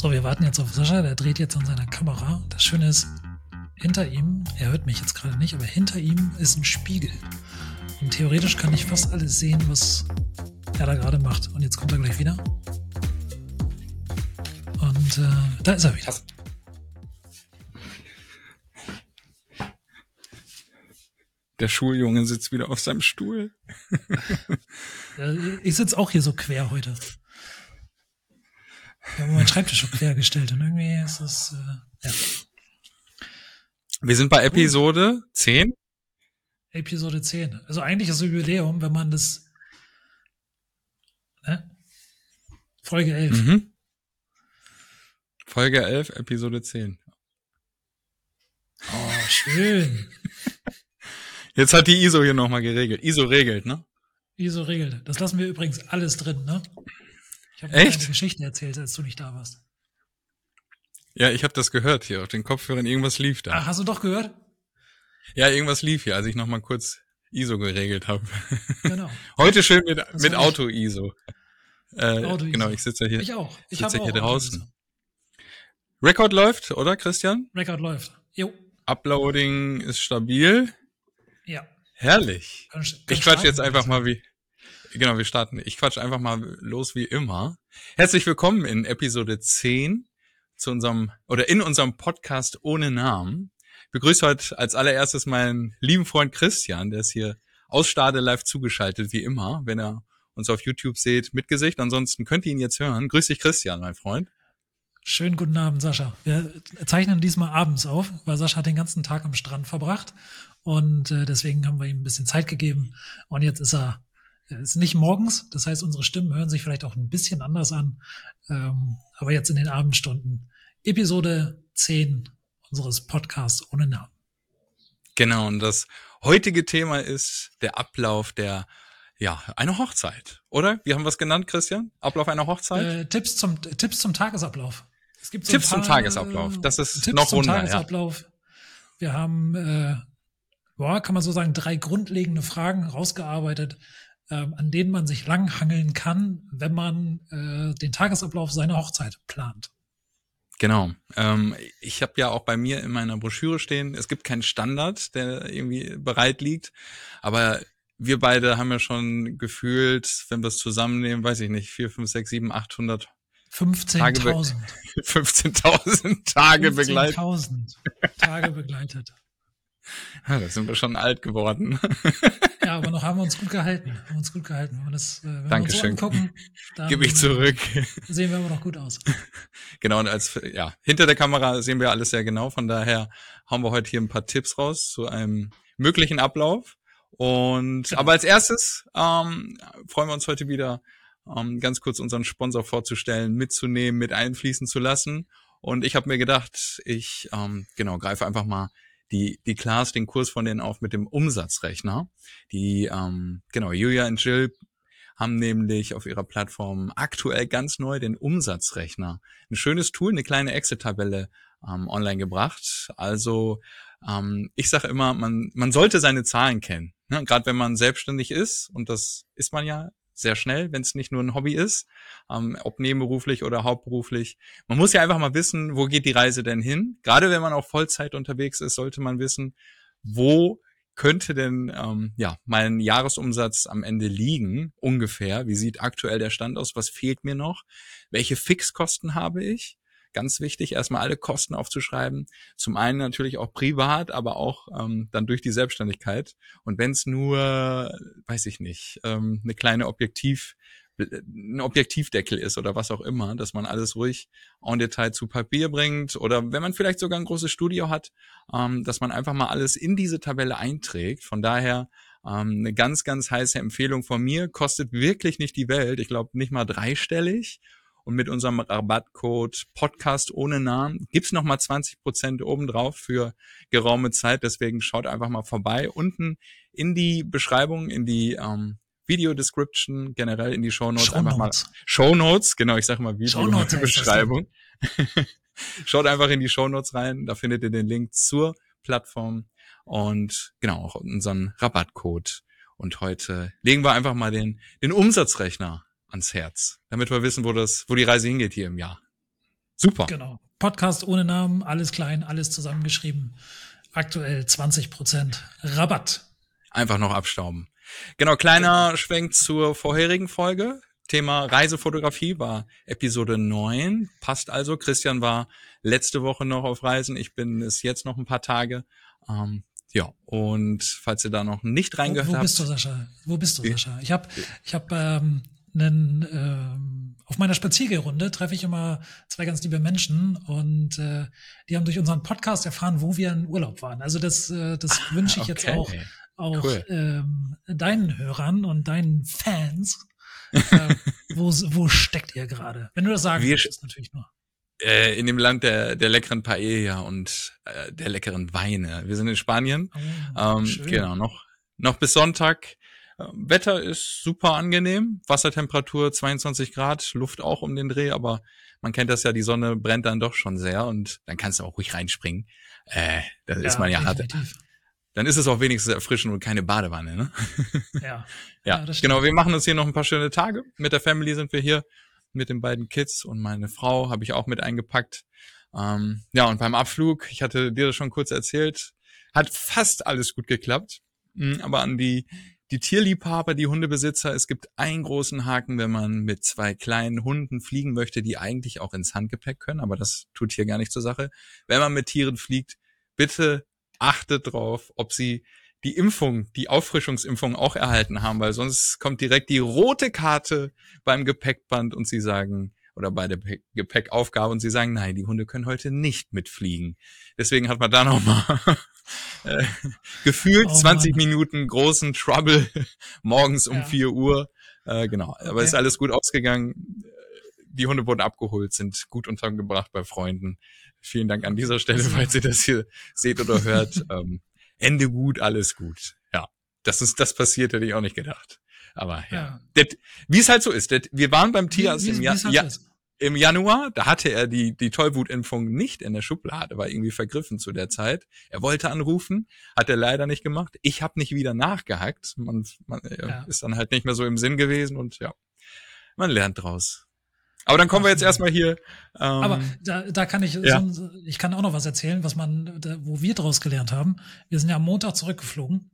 So, wir warten jetzt auf Sascha, der dreht jetzt an seiner Kamera. Das Schöne ist, hinter ihm, er hört mich jetzt gerade nicht, aber hinter ihm ist ein Spiegel. Und theoretisch kann ich fast alles sehen, was er da gerade macht. Und jetzt kommt er gleich wieder. Und äh, da ist er wieder. Der Schuljunge sitzt wieder auf seinem Stuhl. ich sitze auch hier so quer heute. Wir haben meinen Schreibtisch schon quer gestellt und irgendwie ist es, äh, ja. Wir sind bei Episode 10. Episode 10. Also eigentlich ist das Jubiläum, wenn man das, ne? Folge 11. Mhm. Folge 11, Episode 10. Oh, schön. Jetzt hat die ISO hier nochmal geregelt. ISO regelt, ne? ISO regelt. Das lassen wir übrigens alles drin, ne? Ich habe eine Geschichte erzählt, als du nicht da warst. Ja, ich habe das gehört hier auf den Kopfhörern. Irgendwas lief da. Ach, hast du doch gehört? Ja, irgendwas lief hier, als ich nochmal kurz ISO geregelt habe. Genau. Heute schön mit, mit Auto-ISO. Äh, Auto genau, ich sitze hier. Ich auch. Ich sitze hier draußen. Record läuft, oder Christian? Record läuft. Jo. Uploading ist stabil. Ja. Herrlich. Kann, kann ich quatsch jetzt einfach mal wie. Genau, wir starten. Ich quatsch einfach mal los wie immer. Herzlich willkommen in Episode 10 zu unserem oder in unserem Podcast ohne Namen. Ich begrüße heute als allererstes meinen lieben Freund Christian, der ist hier aus Stade live zugeschaltet, wie immer, wenn er uns auf YouTube seht, mit Gesicht. Ansonsten könnt ihr ihn jetzt hören. Grüß dich, Christian, mein Freund. Schönen guten Abend, Sascha. Wir zeichnen diesmal abends auf, weil Sascha hat den ganzen Tag am Strand verbracht und äh, deswegen haben wir ihm ein bisschen Zeit gegeben. Und jetzt ist er ist nicht morgens, das heißt, unsere Stimmen hören sich vielleicht auch ein bisschen anders an, ähm, aber jetzt in den Abendstunden Episode 10 unseres Podcasts ohne Namen. Genau, und das heutige Thema ist der Ablauf der, ja, eine Hochzeit, oder? Wie haben wir es genannt, Christian? Ablauf einer Hochzeit? Äh, Tipps zum, Tipps zum Tagesablauf. Es gibt so Tipps paar, zum Tagesablauf, das ist Tipps noch Wunder, Tagesablauf. Ja. Wir haben, äh, boah, kann man so sagen, drei grundlegende Fragen rausgearbeitet, an denen man sich langhangeln kann, wenn man äh, den Tagesablauf seiner Hochzeit plant. Genau. Ähm, ich habe ja auch bei mir in meiner Broschüre stehen, es gibt keinen Standard, der irgendwie bereit liegt, aber wir beide haben ja schon gefühlt, wenn wir es zusammennehmen, weiß ich nicht, vier, fünf, sechs, sieben, achthundert 15.000. 15.000 Tage 15 begleitet. 15.000 Tage begleitet. Ja, da sind wir schon alt geworden. Ja, aber noch haben wir uns gut gehalten. Haben uns gut gehalten. Wenn wir das, äh, wenn Dankeschön. wir uns angucken, Gebe ich zurück. Sehen wir immer noch gut aus. Genau, und als, ja, hinter der Kamera sehen wir alles sehr genau. Von daher haben wir heute hier ein paar Tipps raus zu einem möglichen Ablauf. Und, genau. aber als erstes, ähm, freuen wir uns heute wieder, ähm, ganz kurz unseren Sponsor vorzustellen, mitzunehmen, mit einfließen zu lassen. Und ich habe mir gedacht, ich ähm, genau greife einfach mal die, die Class den Kurs von denen auf mit dem Umsatzrechner. Die, ähm, genau, Julia und Jill haben nämlich auf ihrer Plattform aktuell ganz neu den Umsatzrechner. Ein schönes Tool, eine kleine Excel-Tabelle ähm, online gebracht. Also ähm, ich sage immer, man, man sollte seine Zahlen kennen. Ne? Gerade wenn man selbstständig ist, und das ist man ja sehr schnell, wenn es nicht nur ein Hobby ist, ähm, ob nebenberuflich oder hauptberuflich. Man muss ja einfach mal wissen, wo geht die Reise denn hin? Gerade wenn man auch Vollzeit unterwegs ist, sollte man wissen, wo könnte denn ähm, ja mein Jahresumsatz am Ende liegen ungefähr? Wie sieht aktuell der Stand aus? Was fehlt mir noch? Welche Fixkosten habe ich? Ganz wichtig, erstmal alle Kosten aufzuschreiben. Zum einen natürlich auch privat, aber auch ähm, dann durch die Selbstständigkeit. Und wenn es nur, weiß ich nicht, ähm, eine kleine Objektiv, ein Objektivdeckel ist oder was auch immer, dass man alles ruhig en Detail zu Papier bringt oder wenn man vielleicht sogar ein großes Studio hat, ähm, dass man einfach mal alles in diese Tabelle einträgt. Von daher ähm, eine ganz, ganz heiße Empfehlung von mir, kostet wirklich nicht die Welt. Ich glaube nicht mal dreistellig und mit unserem Rabattcode Podcast ohne Namen gibt's noch mal 20 Prozent obendrauf für geraume Zeit. Deswegen schaut einfach mal vorbei. Unten in die Beschreibung, in die ähm, Video Description, generell in die Show Notes einfach mal Show Notes, genau, ich sage mal Video Shownotes Beschreibung. Schaut einfach in die Show Notes rein, da findet ihr den Link zur Plattform und genau auch unseren Rabattcode. Und heute legen wir einfach mal den, den Umsatzrechner ans Herz, damit wir wissen, wo das, wo die Reise hingeht hier im Jahr. Super. Genau. Podcast ohne Namen, alles klein, alles zusammengeschrieben. Aktuell 20% Rabatt. Einfach noch abstauben. Genau, kleiner Schwenk zur vorherigen Folge. Thema Reisefotografie war Episode 9. Passt also. Christian war letzte Woche noch auf Reisen. Ich bin es jetzt noch ein paar Tage. Ähm, ja, und falls ihr da noch nicht reingehört habt. Wo bist du, Sascha? Wo bist du, Sascha? Ich habe ich hab, ähm, einen, ähm, auf meiner Spaziergerunde treffe ich immer zwei ganz liebe Menschen und äh, die haben durch unseren Podcast erfahren, wo wir in Urlaub waren. Also das, äh, das ah, wünsche ich okay. jetzt auch, auch cool. ähm, deinen Hörern und deinen Fans äh, wo, wo steckt ihr gerade? Wenn du das sagen willst, natürlich nur. Äh, in dem Land der, der leckeren Paella und äh, der leckeren Weine. Wir sind in Spanien. Oh, ähm, genau, noch, noch bis Sonntag. Wetter ist super angenehm. Wassertemperatur 22 Grad, Luft auch um den Dreh, aber man kennt das ja, die Sonne brennt dann doch schon sehr und dann kannst du auch ruhig reinspringen. Äh, da ja, ist man ja hart, dann ist es auch wenigstens erfrischend und keine Badewanne, ne? Ja. ja, ja genau. Wir machen uns hier noch ein paar schöne Tage. Mit der Family sind wir hier, mit den beiden Kids und meine Frau habe ich auch mit eingepackt. Ähm, ja, und beim Abflug, ich hatte dir das schon kurz erzählt, hat fast alles gut geklappt. Mhm, aber an die, die Tierliebhaber, die Hundebesitzer, es gibt einen großen Haken, wenn man mit zwei kleinen Hunden fliegen möchte, die eigentlich auch ins Handgepäck können, aber das tut hier gar nicht zur Sache. Wenn man mit Tieren fliegt, bitte achtet drauf, ob sie die Impfung, die Auffrischungsimpfung auch erhalten haben, weil sonst kommt direkt die rote Karte beim Gepäckband und sie sagen, oder bei der Gepäckaufgabe und sie sagen, nein, die Hunde können heute nicht mitfliegen. Deswegen hat man da nochmal äh, gefühlt oh, 20 Mann. Minuten großen Trouble morgens um ja. 4 Uhr. Äh, genau, okay. aber ist alles gut ausgegangen. Die Hunde wurden abgeholt, sind gut untergebracht bei Freunden. Vielen Dank an dieser Stelle, falls ihr das hier seht oder hört. ähm, Ende gut, alles gut. Ja, das ist das passiert, hätte ich auch nicht gedacht. Aber ja, ja. Wie es halt so ist. Das, wir waren beim Tierarzt im, ja, halt ja, im Januar. Da hatte er die die Tollwutimpfung nicht in der Schublade, war irgendwie vergriffen zu der Zeit. Er wollte anrufen, hat er leider nicht gemacht. Ich habe nicht wieder nachgehackt. Man, man äh, ja. ist dann halt nicht mehr so im Sinn gewesen und ja, man lernt draus. Aber dann kommen wir jetzt erstmal hier. Ähm, Aber da, da kann ich, ja. so, ich kann auch noch was erzählen, was man, da, wo wir daraus gelernt haben. Wir sind ja am Montag zurückgeflogen.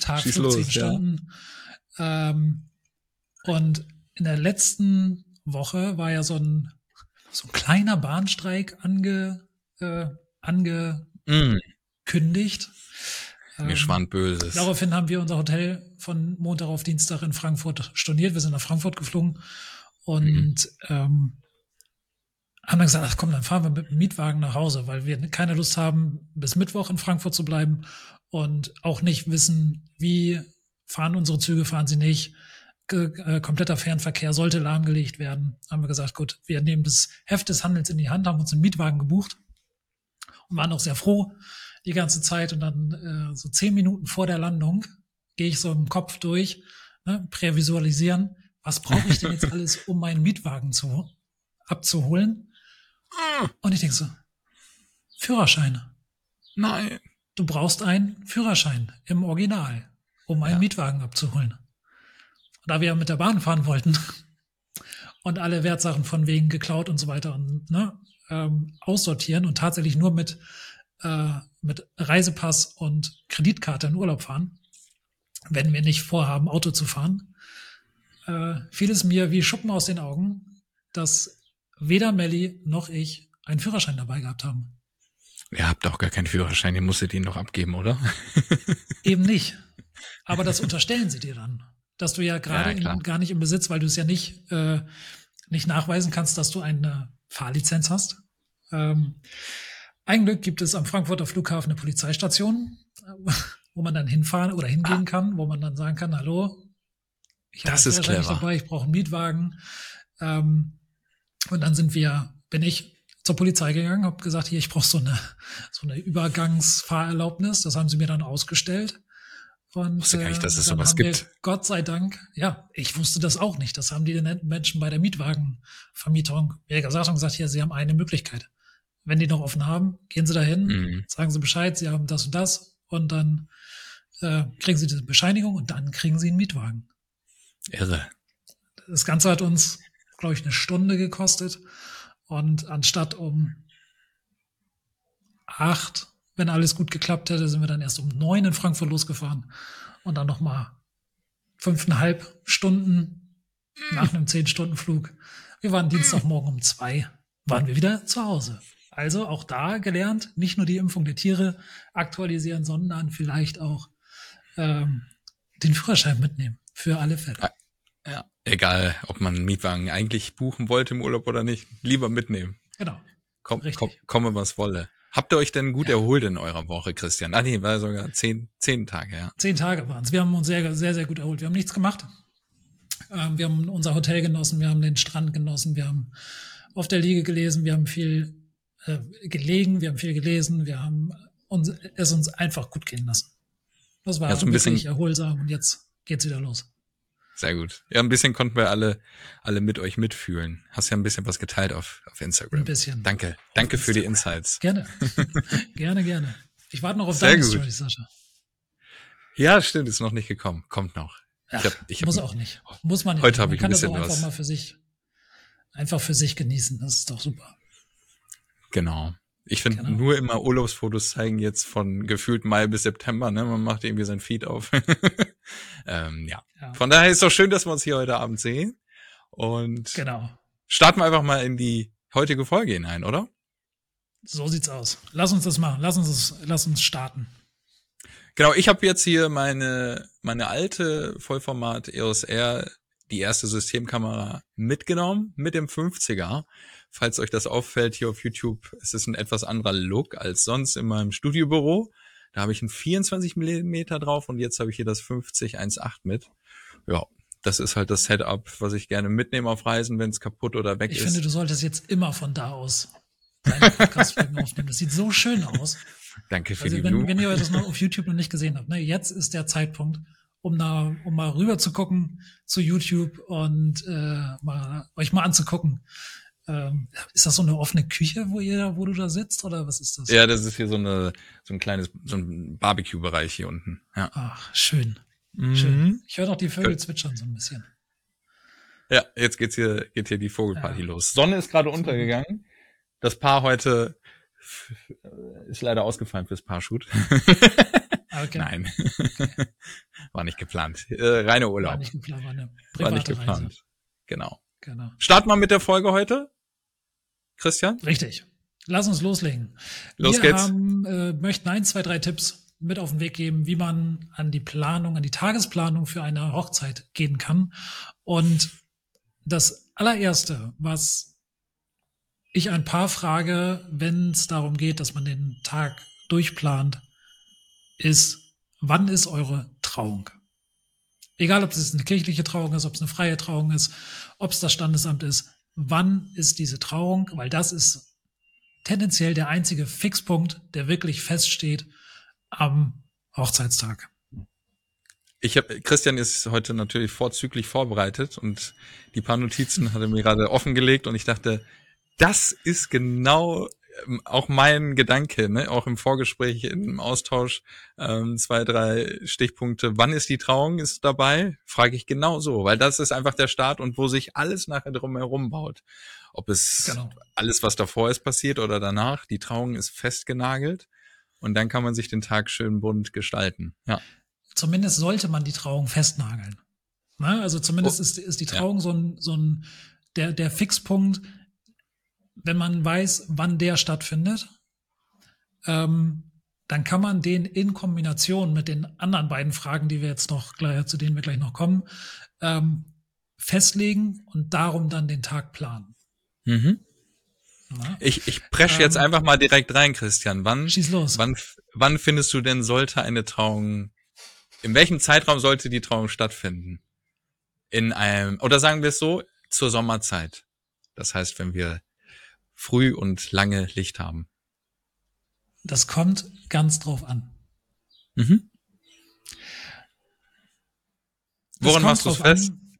Tag Schieß 15 los, Stunden. Ja. Ähm, und in der letzten Woche war ja so ein, so ein kleiner Bahnstreik ange, äh, angekündigt. Mm. Mir ähm, schwand Böses. Daraufhin haben wir unser Hotel von Montag auf Dienstag in Frankfurt storniert. Wir sind nach Frankfurt geflogen und mhm. ähm, haben dann gesagt, ach komm, dann fahren wir mit dem Mietwagen nach Hause, weil wir keine Lust haben, bis Mittwoch in Frankfurt zu bleiben und auch nicht wissen, wie fahren unsere Züge, fahren sie nicht. Äh, kompletter Fernverkehr sollte lahmgelegt werden. Haben wir gesagt, gut, wir nehmen das Heft des Handels in die Hand, haben uns einen Mietwagen gebucht und waren auch sehr froh die ganze Zeit. Und dann äh, so zehn Minuten vor der Landung gehe ich so im Kopf durch, ne, prävisualisieren, was brauche ich denn jetzt alles, um meinen Mietwagen zu, abzuholen? Und ich denke so, Führerschein. Nein. Du brauchst einen Führerschein im Original, um einen ja. Mietwagen abzuholen. Da wir mit der Bahn fahren wollten und alle Wertsachen von wegen geklaut und so weiter und ne, ähm, aussortieren und tatsächlich nur mit, äh, mit Reisepass und Kreditkarte in Urlaub fahren, wenn wir nicht vorhaben, Auto zu fahren, äh, fiel es mir wie Schuppen aus den Augen, dass weder Melli noch ich einen Führerschein dabei gehabt haben. Ihr habt auch gar keinen Führerschein, ihr musstet ihn noch abgeben, oder? Eben nicht. Aber das unterstellen sie dir dann, dass du ja gerade ja, gar nicht im Besitz, weil du es ja nicht, äh, nicht nachweisen kannst, dass du eine Fahrlizenz hast. Ähm, ein Glück gibt es am Frankfurter Flughafen eine Polizeistation, wo man dann hinfahren oder hingehen ah. kann, wo man dann sagen kann, hallo, ich das ist clever. dabei, ich brauche einen Mietwagen. Ähm, und dann sind wir, bin ich zur Polizei gegangen, habe gesagt, hier, ich brauche so eine, so eine Übergangsfahrerlaubnis. Das haben sie mir dann ausgestellt. Und wusste gar nicht, dass es äh, sowas gibt. Gott sei Dank, ja, ich wusste das auch nicht. Das haben die Menschen bei der Mietwagenvermietung mir gesagt und gesagt, hier, sie haben eine Möglichkeit. Wenn die noch offen haben, gehen sie dahin, mhm. sagen sie Bescheid, sie haben das und das und dann äh, kriegen sie diese Bescheinigung und dann kriegen sie einen Mietwagen. Irre. Das Ganze hat uns, glaube ich, eine Stunde gekostet. Und anstatt um acht, wenn alles gut geklappt hätte, sind wir dann erst um neun in Frankfurt losgefahren und dann nochmal fünfeinhalb Stunden nach einem zehn Stunden Flug. Wir waren Dienstagmorgen um zwei, waren wir wieder zu Hause. Also auch da gelernt, nicht nur die Impfung der Tiere aktualisieren, sondern vielleicht auch ähm, den Führerschein mitnehmen für alle Fälle. Ja, egal, ob man einen Mietwagen eigentlich buchen wollte im Urlaub oder nicht, lieber mitnehmen. Genau. Komm, komm, komme was wolle. Habt ihr euch denn gut ja. erholt in eurer Woche, Christian? Ah nee, war sogar zehn, zehn Tage, ja. Zehn Tage waren es. Wir haben uns sehr, sehr, sehr gut erholt. Wir haben nichts gemacht. Ähm, wir haben unser Hotel genossen, wir haben den Strand genossen, wir haben auf der Liege gelesen, wir haben viel äh, gelegen, wir haben viel gelesen, wir haben uns, es uns einfach gut gehen lassen. Das war ja, so ein wirklich bisschen erholsam und jetzt geht's wieder los. Sehr gut. Ja, ein bisschen konnten wir alle, alle mit euch mitfühlen. Hast ja ein bisschen was geteilt auf, auf Instagram. Ein bisschen. Danke. Danke für die Insights. Gerne. gerne, gerne. Ich warte noch auf Sehr deine gut. Story, Sascha. Ja, stimmt, ist noch nicht gekommen. Kommt noch. Ach, ich hab, ich muss hab, auch nicht. Muss man nicht. Heute habe ich ein bisschen das auch was. einfach mal für sich, einfach für sich genießen. Das ist doch super. Genau. Ich finde genau. nur immer Urlaubsfotos zeigen jetzt von gefühlt Mai bis September, ne? Man macht irgendwie sein Feed auf. ähm, ja. ja. Von daher ist doch schön, dass wir uns hier heute Abend sehen. Und genau. starten wir einfach mal in die heutige Folge hinein, oder? So sieht's aus. Lass uns das machen. Lass uns das, lass uns starten. Genau, ich habe jetzt hier meine meine alte Vollformat EOS R, die erste Systemkamera mitgenommen mit dem 50er falls euch das auffällt hier auf YouTube, es ist ein etwas anderer Look als sonst in meinem Studiobüro. Da habe ich einen 24 Millimeter drauf und jetzt habe ich hier das 50 1.8 mit. Ja, das ist halt das Setup, was ich gerne mitnehme auf Reisen, wenn es kaputt oder weg ich ist. Ich finde, du solltest jetzt immer von da aus deine Podcast-Folgen aufnehmen. Das sieht so schön aus. Danke für also, die wenn, Blumen. wenn ihr das noch auf YouTube noch nicht gesehen habt, ne, jetzt ist der Zeitpunkt, um da, um mal rüber zu gucken zu YouTube und äh, mal, euch mal anzugucken, ähm, ist das so eine offene Küche, wo ihr, wo du da sitzt, oder was ist das? Ja, das ist hier so eine, so ein kleines, so ein Barbecue-Bereich hier unten. Ja. Ach, schön. Mhm. Schön. Ich höre noch die Vögel zwitschern so ein bisschen. Ja, jetzt geht's hier, geht hier die Vogelparty ja. los. Sonne ist gerade untergegangen. Das Paar heute ist leider ausgefallen fürs Paarshoot. Okay. Nein. Okay. War nicht geplant. Äh, reine Urlaub. War nicht geplant, war eine War nicht geplant. Reise. Genau. Genau. Starten wir mit der Folge heute. Christian? Richtig. Lass uns loslegen. Los wir geht's. Haben, äh, möchten ein, zwei, drei Tipps mit auf den Weg geben, wie man an die Planung, an die Tagesplanung für eine Hochzeit gehen kann. Und das allererste, was ich ein paar frage, wenn es darum geht, dass man den Tag durchplant, ist, wann ist eure Trauung? Egal, ob es eine kirchliche Trauung ist, ob es eine freie Trauung ist, ob es das Standesamt ist, wann ist diese Trauung, weil das ist tendenziell der einzige Fixpunkt, der wirklich feststeht am Hochzeitstag. Ich habe Christian ist heute natürlich vorzüglich vorbereitet und die paar Notizen hat er mir gerade offengelegt und ich dachte, das ist genau auch mein Gedanke, ne, auch im Vorgespräch, im Austausch, ähm, zwei, drei Stichpunkte. Wann ist die Trauung? Ist dabei? Frage ich genau so, weil das ist einfach der Start und wo sich alles nachher drumherum baut. Ob es genau. alles, was davor ist, passiert oder danach. Die Trauung ist festgenagelt und dann kann man sich den Tag schön bunt gestalten. Ja. Zumindest sollte man die Trauung festnageln. Ne? Also zumindest oh, ist, ist die Trauung ja. so ein, so ein der, der Fixpunkt, wenn man weiß, wann der stattfindet, ähm, dann kann man den in Kombination mit den anderen beiden Fragen, die wir jetzt noch gleich, zu denen wir gleich noch kommen, ähm, festlegen und darum dann den Tag planen. Mhm. Ich, ich presche ähm, jetzt einfach mal direkt rein, Christian. Wann, schieß los. Wann, wann findest du denn, sollte eine Trauung, in welchem Zeitraum sollte die Trauung stattfinden? In einem, oder sagen wir es so, zur Sommerzeit. Das heißt, wenn wir früh und lange Licht haben? Das kommt ganz drauf an. Mhm. Woran machst du es fest? An.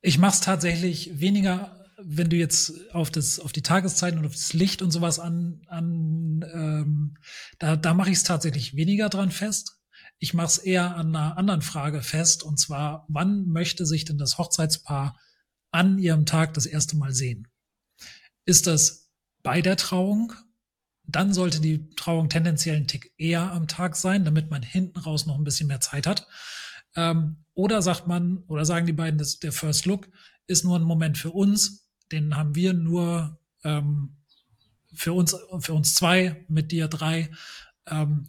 Ich mache es tatsächlich weniger, wenn du jetzt auf das, auf die Tageszeiten und auf das Licht und sowas an, an ähm, da, da mache ich es tatsächlich weniger dran fest. Ich mache es eher an einer anderen Frage fest, und zwar, wann möchte sich denn das Hochzeitspaar an ihrem Tag das erste Mal sehen. Ist das bei der Trauung? Dann sollte die Trauung tendenziell ein Tick eher am Tag sein, damit man hinten raus noch ein bisschen mehr Zeit hat. Ähm, oder sagt man, oder sagen die beiden, dass der First Look ist nur ein Moment für uns, den haben wir nur ähm, für uns, für uns zwei, mit dir drei ähm,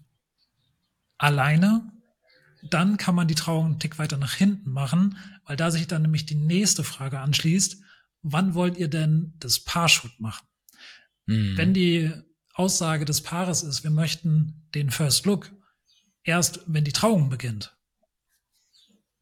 alleine. Dann kann man die Trauung einen Tick weiter nach hinten machen, weil da sich dann nämlich die nächste Frage anschließt. Wann wollt ihr denn das Paarshoot machen? Mhm. Wenn die Aussage des Paares ist, wir möchten den First Look erst, wenn die Trauung beginnt,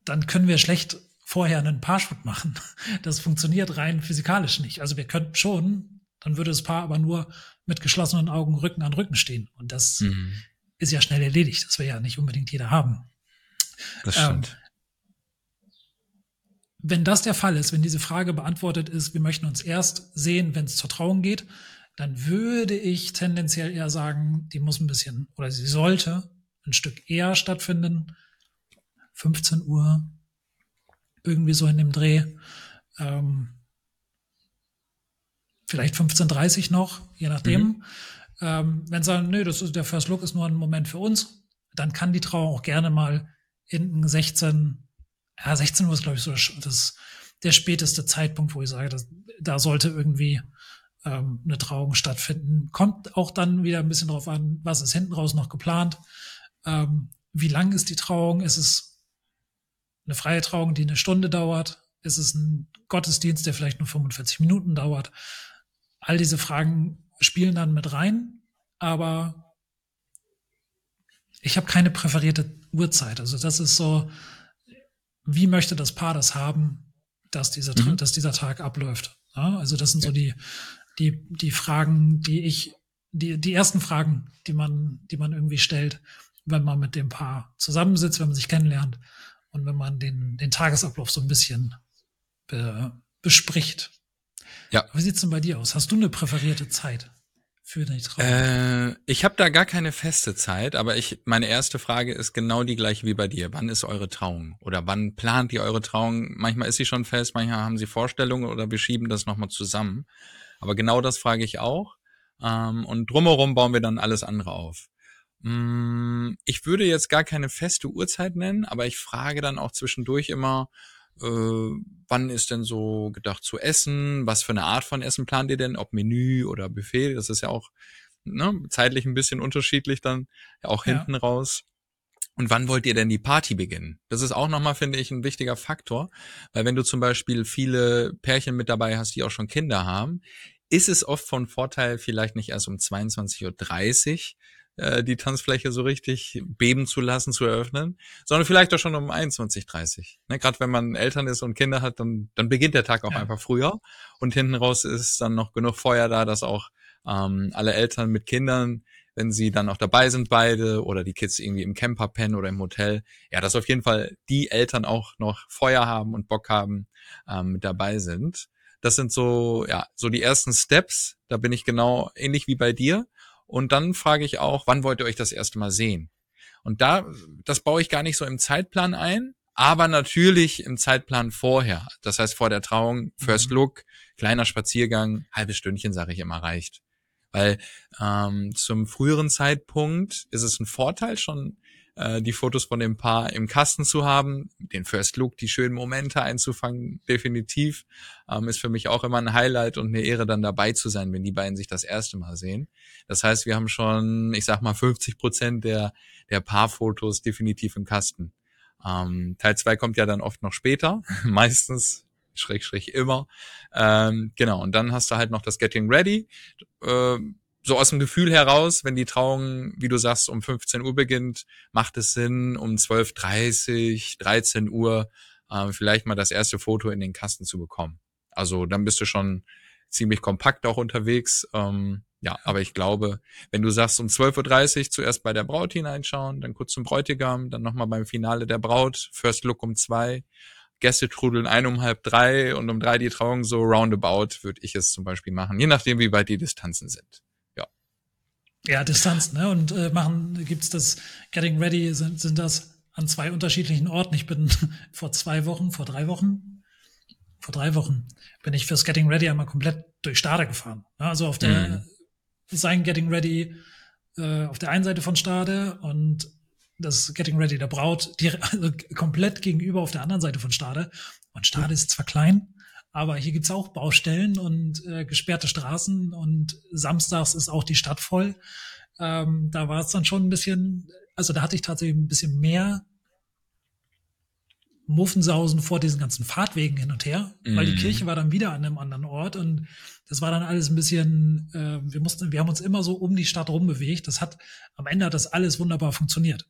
dann können wir schlecht vorher einen Paarshoot machen. Das funktioniert rein physikalisch nicht. Also wir könnten schon, dann würde das Paar aber nur mit geschlossenen Augen Rücken an Rücken stehen. Und das mhm. ist ja schnell erledigt. Das will ja nicht unbedingt jeder haben. Das stimmt. Ähm, wenn das der Fall ist, wenn diese Frage beantwortet ist, wir möchten uns erst sehen, wenn es zur Trauung geht, dann würde ich tendenziell eher sagen, die muss ein bisschen oder sie sollte ein Stück eher stattfinden. 15 Uhr, irgendwie so in dem Dreh. Ähm, vielleicht 15.30 noch, je nachdem. Mhm. Ähm, wenn sie sagen, nö, das ist, der First Look ist nur ein Moment für uns, dann kann die Trauer auch gerne mal in 16, ja, 16 Uhr ist, glaube ich, so das, der späteste Zeitpunkt, wo ich sage, dass, da sollte irgendwie ähm, eine Trauung stattfinden. Kommt auch dann wieder ein bisschen drauf an, was ist hinten raus noch geplant. Ähm, wie lang ist die Trauung? Ist es eine freie Trauung, die eine Stunde dauert? Ist es ein Gottesdienst, der vielleicht nur 45 Minuten dauert? All diese Fragen spielen dann mit rein, aber ich habe keine präferierte Uhrzeit. Also das ist so, wie möchte das Paar das haben, dass dieser, mhm. dass dieser Tag abläuft. Ja, also das sind so die, die, die Fragen, die ich, die, die ersten Fragen, die man, die man irgendwie stellt, wenn man mit dem Paar zusammensitzt, wenn man sich kennenlernt und wenn man den, den Tagesablauf so ein bisschen be, bespricht. Ja. Wie sieht's denn bei dir aus? Hast du eine präferierte Zeit? Für die Trauung? Äh, ich habe da gar keine feste Zeit, aber ich meine erste Frage ist genau die gleiche wie bei dir. Wann ist eure Trauung? Oder wann plant ihr eure Trauung? Manchmal ist sie schon fest, manchmal haben sie Vorstellungen oder wir schieben das nochmal zusammen. Aber genau das frage ich auch. Ähm, und drumherum bauen wir dann alles andere auf. Mm, ich würde jetzt gar keine feste Uhrzeit nennen, aber ich frage dann auch zwischendurch immer, äh, wann ist denn so gedacht zu essen? Was für eine Art von Essen plant ihr denn? Ob Menü oder Buffet? Das ist ja auch ne, zeitlich ein bisschen unterschiedlich dann, auch hinten ja. raus. Und wann wollt ihr denn die Party beginnen? Das ist auch nochmal, finde ich, ein wichtiger Faktor, weil wenn du zum Beispiel viele Pärchen mit dabei hast, die auch schon Kinder haben, ist es oft von Vorteil, vielleicht nicht erst um 22.30 Uhr äh, die Tanzfläche so richtig beben zu lassen, zu eröffnen, sondern vielleicht auch schon um 21.30 ne, Gerade wenn man Eltern ist und Kinder hat, dann, dann beginnt der Tag auch ja. einfach früher und hinten raus ist dann noch genug Feuer da, dass auch ähm, alle Eltern mit Kindern wenn sie dann auch dabei sind beide oder die Kids irgendwie im Camper pennen oder im Hotel, ja, dass auf jeden Fall die Eltern auch noch Feuer haben und Bock haben, ähm, mit dabei sind. Das sind so, ja, so die ersten Steps. Da bin ich genau ähnlich wie bei dir. Und dann frage ich auch, wann wollt ihr euch das erste Mal sehen? Und da, das baue ich gar nicht so im Zeitplan ein, aber natürlich im Zeitplan vorher. Das heißt vor der Trauung, First mhm. Look, kleiner Spaziergang, halbes Stündchen, sage ich immer, reicht. Weil ähm, zum früheren Zeitpunkt ist es ein Vorteil, schon äh, die Fotos von dem Paar im Kasten zu haben, den First Look, die schönen Momente einzufangen, definitiv. Ähm, ist für mich auch immer ein Highlight und eine Ehre, dann dabei zu sein, wenn die beiden sich das erste Mal sehen. Das heißt, wir haben schon, ich sag mal, 50 Prozent der, der Paarfotos definitiv im Kasten. Ähm, Teil zwei kommt ja dann oft noch später, meistens schräg, schräg immer. Ähm, genau, und dann hast du halt noch das Getting Ready. Äh, so aus dem Gefühl heraus, wenn die Trauung, wie du sagst, um 15 Uhr beginnt, macht es Sinn, um 12.30, 13 Uhr äh, vielleicht mal das erste Foto in den Kasten zu bekommen. Also dann bist du schon ziemlich kompakt auch unterwegs. Ähm, ja, aber ich glaube, wenn du sagst, um 12.30 Uhr zuerst bei der Braut hineinschauen, dann kurz zum Bräutigam, dann nochmal beim Finale der Braut, First Look um zwei, Gäste trudeln ein um halb drei und um drei die Trauung so roundabout, würde ich es zum Beispiel machen, je nachdem, wie weit die Distanzen sind. Ja, Distanz, ne? Und äh, machen, gibt's das Getting Ready, sind, sind das an zwei unterschiedlichen Orten. Ich bin vor zwei Wochen, vor drei Wochen vor drei Wochen, bin ich fürs Getting Ready einmal komplett durch Stade gefahren. Also auf der mhm. sein Getting Ready äh, auf der einen Seite von Stade und das Getting Ready der Braut die, also komplett gegenüber auf der anderen Seite von Stade. Und Stade ist zwar klein, aber hier gibt's auch Baustellen und äh, gesperrte Straßen und samstags ist auch die Stadt voll. Ähm, da war es dann schon ein bisschen, also da hatte ich tatsächlich ein bisschen mehr Muffensausen vor diesen ganzen Fahrtwegen hin und her, mm. weil die mhm. Kirche war dann wieder an einem anderen Ort und das war dann alles ein bisschen, äh, wir mussten, wir haben uns immer so um die Stadt rumbewegt. Das hat, am Ende hat das alles wunderbar funktioniert.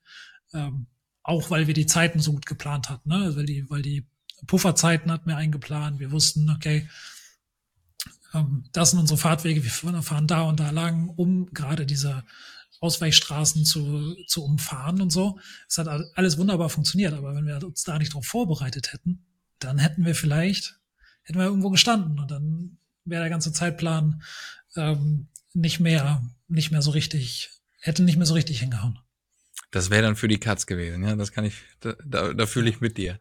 Ähm, auch weil wir die Zeiten so gut geplant hatten, ne? weil die, weil die Pufferzeiten hatten wir eingeplant. Wir wussten, okay, ähm, das sind unsere Fahrtwege, wir fahren da und da lang, um gerade diese Ausweichstraßen zu, zu umfahren und so. Es hat alles wunderbar funktioniert, aber wenn wir uns da nicht darauf vorbereitet hätten, dann hätten wir vielleicht, hätten wir irgendwo gestanden und dann wäre der ganze Zeitplan ähm, nicht mehr, nicht mehr so richtig, hätte nicht mehr so richtig hingehauen. Das wäre dann für die Katz gewesen, ja. Das kann ich, da, da, da fühle ich mit dir.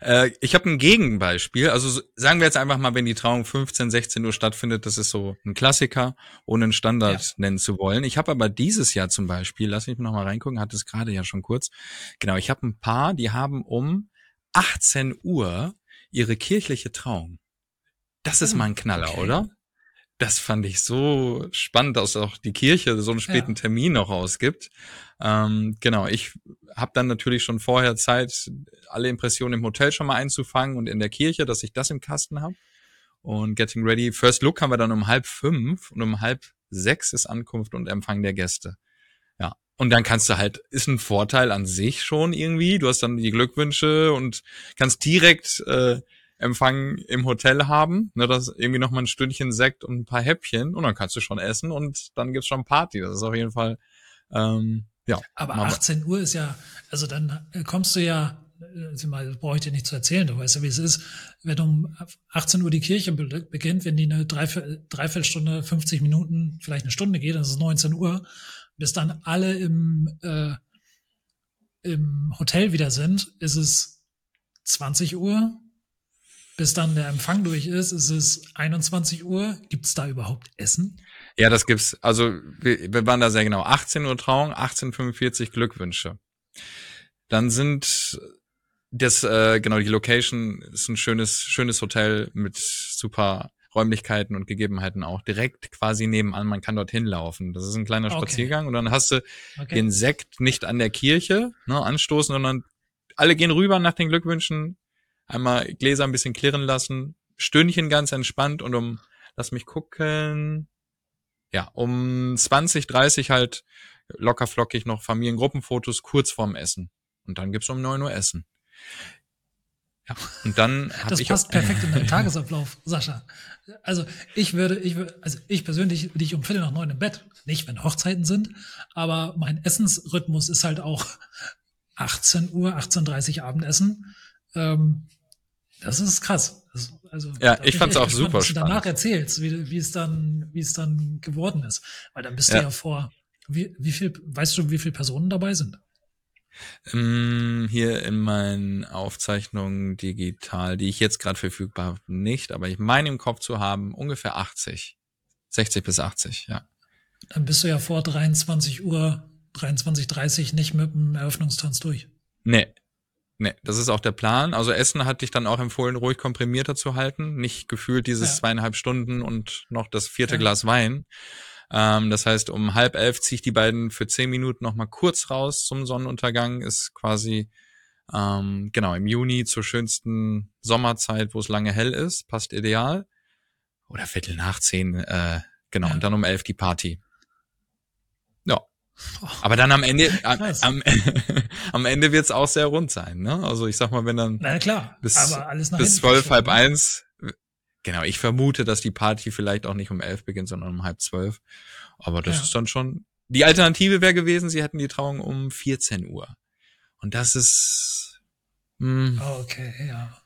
Äh, ich habe ein Gegenbeispiel. Also sagen wir jetzt einfach mal, wenn die Trauung 15, 16 Uhr stattfindet, das ist so ein Klassiker, ohne einen Standard ja. nennen zu wollen. Ich habe aber dieses Jahr zum Beispiel, lass mich noch mal reingucken, hatte es gerade ja schon kurz. Genau, ich habe ein paar, die haben um 18 Uhr ihre kirchliche Trauung. Das ist hm, mal ein Knaller, okay. oder? Das fand ich so spannend, dass auch die Kirche so einen späten ja. Termin noch ausgibt. Ähm, genau, ich habe dann natürlich schon vorher Zeit, alle Impressionen im Hotel schon mal einzufangen und in der Kirche, dass ich das im Kasten habe. Und Getting Ready, First Look haben wir dann um halb fünf und um halb sechs ist Ankunft und Empfang der Gäste. Ja, und dann kannst du halt, ist ein Vorteil an sich schon irgendwie. Du hast dann die Glückwünsche und kannst direkt äh, Empfang im Hotel haben, ne, das irgendwie noch mal ein Stündchen Sekt und ein paar Häppchen und dann kannst du schon essen und dann gibt's schon Party. Das ist auf jeden Fall ähm, ja. Aber 18 Uhr ist ja, also dann kommst du ja, äh, mal, brauche ich dir nicht zu erzählen, du weißt ja, wie es ist, wenn um 18 Uhr die Kirche beginnt, wenn die eine Dreiviertelstunde, 50 Minuten, vielleicht eine Stunde geht, dann ist es 19 Uhr, bis dann alle im, äh, im Hotel wieder sind, ist es 20 Uhr, bis dann der Empfang durch ist, ist es 21 Uhr. Gibt es da überhaupt Essen? Ja, das gibt's. Also wir, wir waren da sehr genau. 18 Uhr Trauung, 18.45 Glückwünsche. Dann sind das, äh, genau, die Location ist ein schönes, schönes Hotel mit super Räumlichkeiten und Gegebenheiten auch direkt quasi nebenan. Man kann dorthin laufen. Das ist ein kleiner okay. Spaziergang und dann hast du okay. den Sekt nicht an der Kirche ne, anstoßen, sondern alle gehen rüber nach den Glückwünschen, einmal Gläser ein bisschen klirren lassen, Stündchen ganz entspannt und um, lass mich gucken, ja, um 20, 30 halt locker flockig noch Familiengruppenfotos kurz vorm Essen. Und dann gibt's um 9 Uhr Essen. Ja, und dann Das ich passt perfekt in deinen Tagesablauf, Sascha. Also ich würde, ich würde, also ich persönlich liege um Viertel nach neun im Bett. Nicht, wenn Hochzeiten sind, aber mein Essensrhythmus ist halt auch 18 Uhr, 18.30 Uhr Abendessen. Ähm, das ist krass. Das, also, ja, ich fand's auch super spannend. Du danach erzählst, wie, wie es dann, wie es dann geworden ist. Weil dann bist ja. du ja vor, wie, wie viel, weißt du, wie viele Personen dabei sind? Mm, hier in meinen Aufzeichnungen digital, die ich jetzt gerade verfügbar habe, nicht, aber ich meine im Kopf zu haben, ungefähr 80. 60 bis 80, ja. Dann bist du ja vor 23 Uhr, 23.30 nicht mit dem Eröffnungstanz durch. Nee, Nee, das ist auch der Plan. Also Essen hatte ich dann auch empfohlen, ruhig komprimierter zu halten. Nicht gefühlt dieses ja. zweieinhalb Stunden und noch das vierte ja. Glas Wein. Ähm, das heißt, um halb elf ziehe ich die beiden für zehn Minuten nochmal kurz raus zum Sonnenuntergang. Ist quasi, ähm, genau, im Juni zur schönsten Sommerzeit, wo es lange hell ist. Passt ideal. Oder Viertel nach zehn, äh, genau. Ja. Und dann um elf die Party. Aber dann am Ende, am, am, am Ende wird's auch sehr rund sein, ne? Also ich sag mal, wenn dann Na klar, bis, bis zwölf, halb eins, genau, ich vermute, dass die Party vielleicht auch nicht um elf beginnt, sondern um halb zwölf. Aber das ja. ist dann schon, die Alternative wäre gewesen, sie hätten die Trauung um 14 Uhr. Und das ist, mh, hm, okay, ja.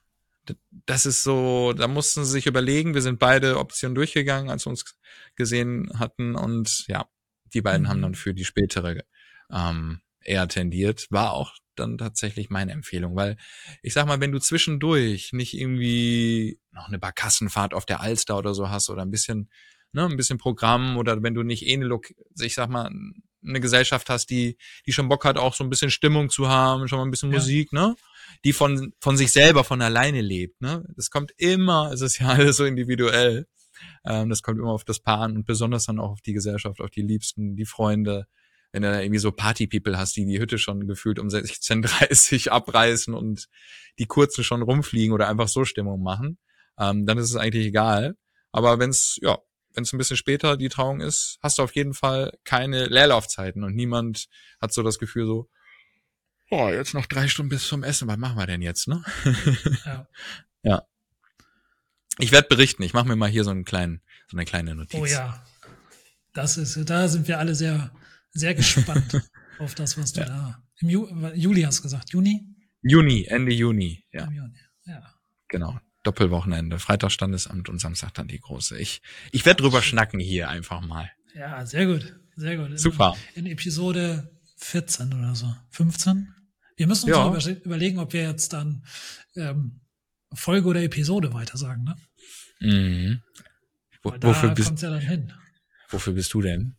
Das ist so, da mussten sie sich überlegen, wir sind beide Optionen durchgegangen, als wir uns gesehen hatten und ja, die beiden mhm. haben dann für die spätere ähm, eher tendiert. War auch dann tatsächlich meine Empfehlung, weil ich sag mal, wenn du zwischendurch nicht irgendwie noch eine Barkassenfahrt auf der Alster oder so hast oder ein bisschen, ne, ein bisschen Programm oder wenn du nicht eh eine, ich sag mal, eine Gesellschaft hast, die, die schon Bock hat, auch so ein bisschen Stimmung zu haben, schon mal ein bisschen ja. Musik, ne? Die von, von sich selber, von alleine lebt, ne? Das kommt immer, es ist ja alles so individuell. Ähm, das kommt immer auf das Paar an und besonders dann auch auf die Gesellschaft, auf die Liebsten, die Freunde. Wenn du da irgendwie so Party-People hast, die die Hütte schon gefühlt um 16.30 abreißen und die kurzen schon rumfliegen oder einfach so Stimmung machen, ähm, dann ist es eigentlich egal. Aber wenn es, ja, wenn es ein bisschen später die Trauung ist, hast du auf jeden Fall keine Leerlaufzeiten und niemand hat so das Gefühl so, oh, jetzt noch drei Stunden bis zum Essen, was machen wir denn jetzt, ne? Ja. ja. Ich werde berichten. Ich mache mir mal hier so einen kleinen, so eine kleine Notiz. Oh ja, das ist, da sind wir alle sehr, sehr gespannt auf das, was du ja. da im Ju Juli hast gesagt. Juni? Juni, Ende Juni. Ja. Juni. Ja. Genau. Doppelwochenende. Freitag Standesamt und Samstag dann die große. Ich, ich werde drüber schnacken hier einfach mal. Ja, sehr gut. Sehr gut. In, Super. In Episode 14 oder so. 15? Wir müssen uns ja. überlegen, ob wir jetzt dann ähm, Folge oder Episode weiter sagen, ne? Mhm. Wo, da wofür bist, ja dann hin. Wofür bist du denn?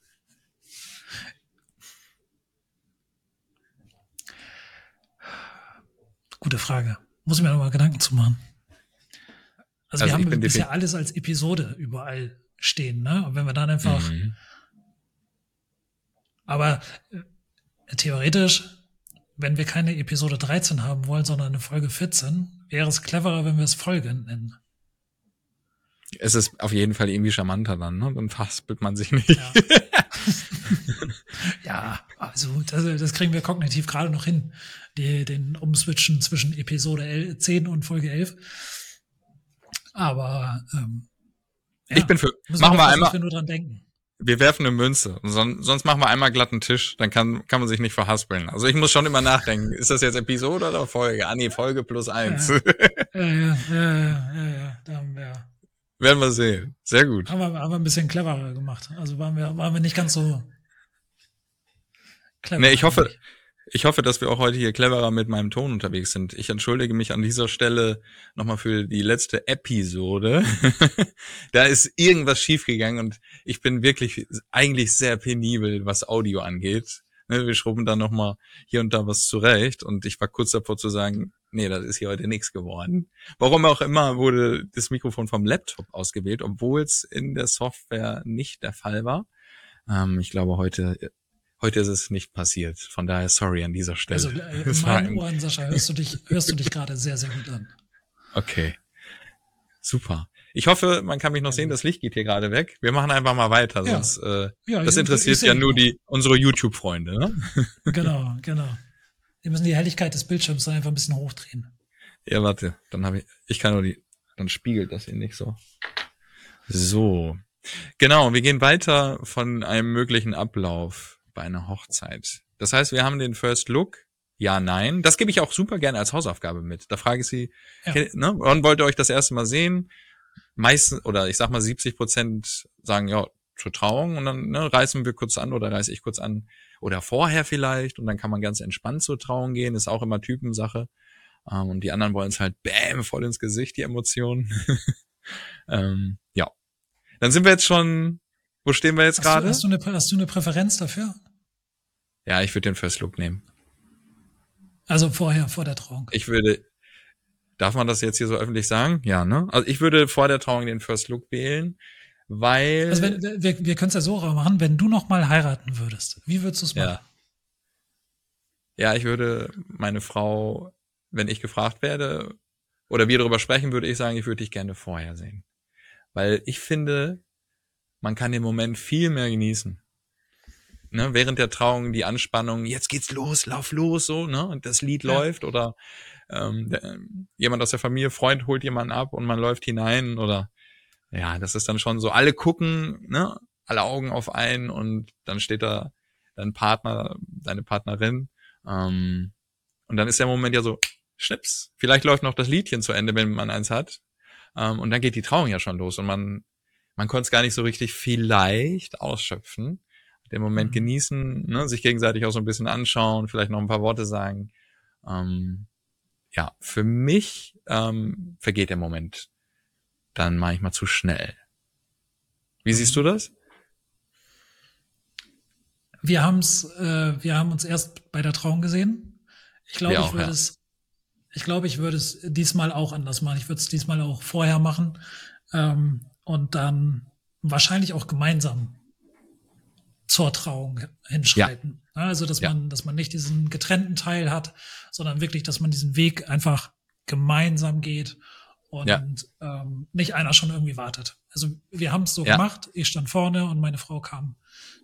Gute Frage. Muss ich mir nochmal Gedanken zu machen. Also, also wir haben bisher alles als Episode überall stehen, ne? Und wenn wir dann einfach. Mhm. Aber äh, theoretisch, wenn wir keine Episode 13 haben wollen, sondern eine Folge 14, wäre es cleverer, wenn wir es Folge nennen. Es ist auf jeden Fall irgendwie charmanter dann, ne? Dann verhaspelt man sich nicht. Ja, ja also das, das, kriegen wir kognitiv gerade noch hin. Die, den Umswitchen zwischen Episode 10 und Folge 11. Aber ähm, ja, ich bin für. Machen wir einmal. Nur dran denken. Wir werfen eine Münze. Sonst, sonst machen wir einmal glatten Tisch. Dann kann, kann man sich nicht verhaspeln. Also ich muss schon immer nachdenken. Ist das jetzt Episode oder Folge? Ah nee, Folge plus eins. Ja, ja, ja, ja, ja, ja. Da haben wir. Werden wir sehen. Sehr gut. Haben wir, haben wir ein bisschen cleverer gemacht. Also waren wir, waren wir nicht ganz so clever. Nee, ich hoffe, ich hoffe, dass wir auch heute hier cleverer mit meinem Ton unterwegs sind. Ich entschuldige mich an dieser Stelle nochmal für die letzte Episode. da ist irgendwas schiefgegangen und ich bin wirklich eigentlich sehr penibel, was Audio angeht. Ne, wir schrubben da nochmal hier und da was zurecht und ich war kurz davor zu sagen, nee, das ist hier heute nichts geworden. Warum auch immer wurde das Mikrofon vom Laptop ausgewählt, obwohl es in der Software nicht der Fall war. Ähm, ich glaube, heute Heute ist es nicht passiert. Von daher sorry an dieser Stelle. Also äh, in meinen Ohren, Sascha, hörst du dich, hörst du dich gerade sehr, sehr gut an. Okay. Super. Ich hoffe, man kann mich noch sehen. Das Licht geht hier gerade weg. Wir machen einfach mal weiter, ja. sonst äh, ja, das interessiert ja nur die unsere YouTube-Freunde. Ne? Genau, genau. Wir müssen die Helligkeit des Bildschirms einfach ein bisschen hochdrehen. Ja, warte. Dann habe ich. Ich kann nur die. Dann spiegelt das hier nicht so. So. Genau. Wir gehen weiter von einem möglichen Ablauf bei einer Hochzeit. Das heißt, wir haben den First Look. Ja, nein. Das gebe ich auch super gerne als Hausaufgabe mit. Da frage ich Sie, ja. ne, wann wollt ihr euch das erste Mal sehen? Meistens, oder ich sag mal 70 Prozent sagen, ja, zur Trauung und dann ne, reißen wir kurz an oder reiße ich kurz an oder vorher vielleicht und dann kann man ganz entspannt zur Trauung gehen, ist auch immer Typensache. Ähm, und die anderen wollen es halt bäm voll ins Gesicht, die Emotionen. ähm, ja. Dann sind wir jetzt schon wo stehen wir jetzt gerade? Hast, du eine, hast du eine Präferenz dafür? Ja, ich würde den First Look nehmen. Also vorher, vor der Trauung. Ich würde, darf man das jetzt hier so öffentlich sagen? Ja, ne? Also ich würde vor der Trauung den First Look wählen, weil. Also wenn, wir, wir können es ja so machen, wenn du noch mal heiraten würdest, wie würdest du es machen? Ja. ja, ich würde meine Frau, wenn ich gefragt werde, oder wir darüber sprechen, würde ich sagen, ich würde dich gerne vorher sehen. Weil ich finde, man kann den Moment viel mehr genießen. Ne, während der Trauung die Anspannung, jetzt geht's los, lauf los, so, ne, und das Lied ja. läuft oder ähm, der, jemand aus der Familie, Freund holt jemanden ab und man läuft hinein oder ja, das ist dann schon so, alle gucken, ne, alle Augen auf einen und dann steht da dein Partner, deine Partnerin ähm, und dann ist der Moment ja so, schnips, vielleicht läuft noch das Liedchen zu Ende, wenn man eins hat ähm, und dann geht die Trauung ja schon los und man man konnte es gar nicht so richtig vielleicht ausschöpfen, den Moment mhm. genießen, ne, sich gegenseitig auch so ein bisschen anschauen, vielleicht noch ein paar Worte sagen. Ähm, ja, für mich ähm, vergeht der Moment dann manchmal zu schnell. Wie siehst du das? Wir haben's, äh, wir haben uns erst bei der Trauung gesehen. Ich glaube, ich würde ja. es, ich glaube, ich würde es diesmal auch anders machen. Ich würde es diesmal auch vorher machen ähm, und dann wahrscheinlich auch gemeinsam zur Trauung hinschreiten. Ja. Also, dass ja. man, dass man nicht diesen getrennten Teil hat, sondern wirklich, dass man diesen Weg einfach gemeinsam geht und ja. ähm, nicht einer schon irgendwie wartet. Also wir haben es so ja. gemacht. Ich stand vorne und meine Frau kam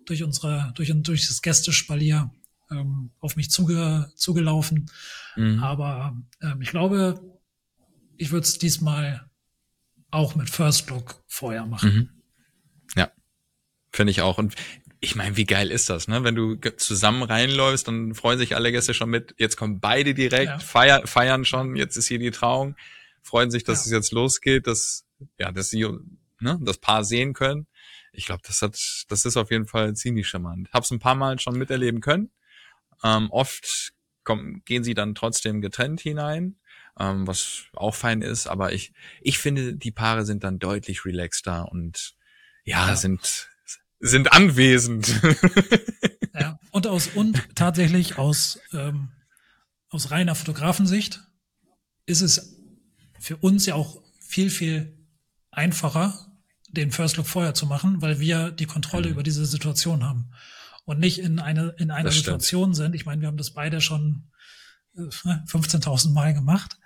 durch unsere durch durch das Gästespalier ähm, auf mich zuge, zugelaufen. Mhm. Aber ähm, ich glaube, ich würde es diesmal auch mit First Look vorher machen. Mhm. Ja, finde ich auch. Und ich meine, wie geil ist das, ne? Wenn du zusammen reinläufst, dann freuen sich alle Gäste schon mit. Jetzt kommen beide direkt, ja. feiern, feiern schon. Jetzt ist hier die Trauung freuen sich, dass ja. es jetzt losgeht, dass, ja, dass sie ne, das Paar sehen können. Ich glaube, das hat, das ist auf jeden Fall ziemlich charmant. Hab's ein paar Mal schon miterleben können. Ähm, oft kommen, gehen sie dann trotzdem getrennt hinein, ähm, was auch fein ist. Aber ich, ich finde, die Paare sind dann deutlich relaxter und ja, ja. sind sind anwesend. ja, und aus und tatsächlich aus ähm, aus reiner Fotografensicht ist es für uns ja auch viel, viel einfacher, den First Look vorher zu machen, weil wir die Kontrolle mhm. über diese Situation haben und nicht in eine in einer Situation sind. Ich meine, wir haben das beide schon äh, 15.000 Mal gemacht.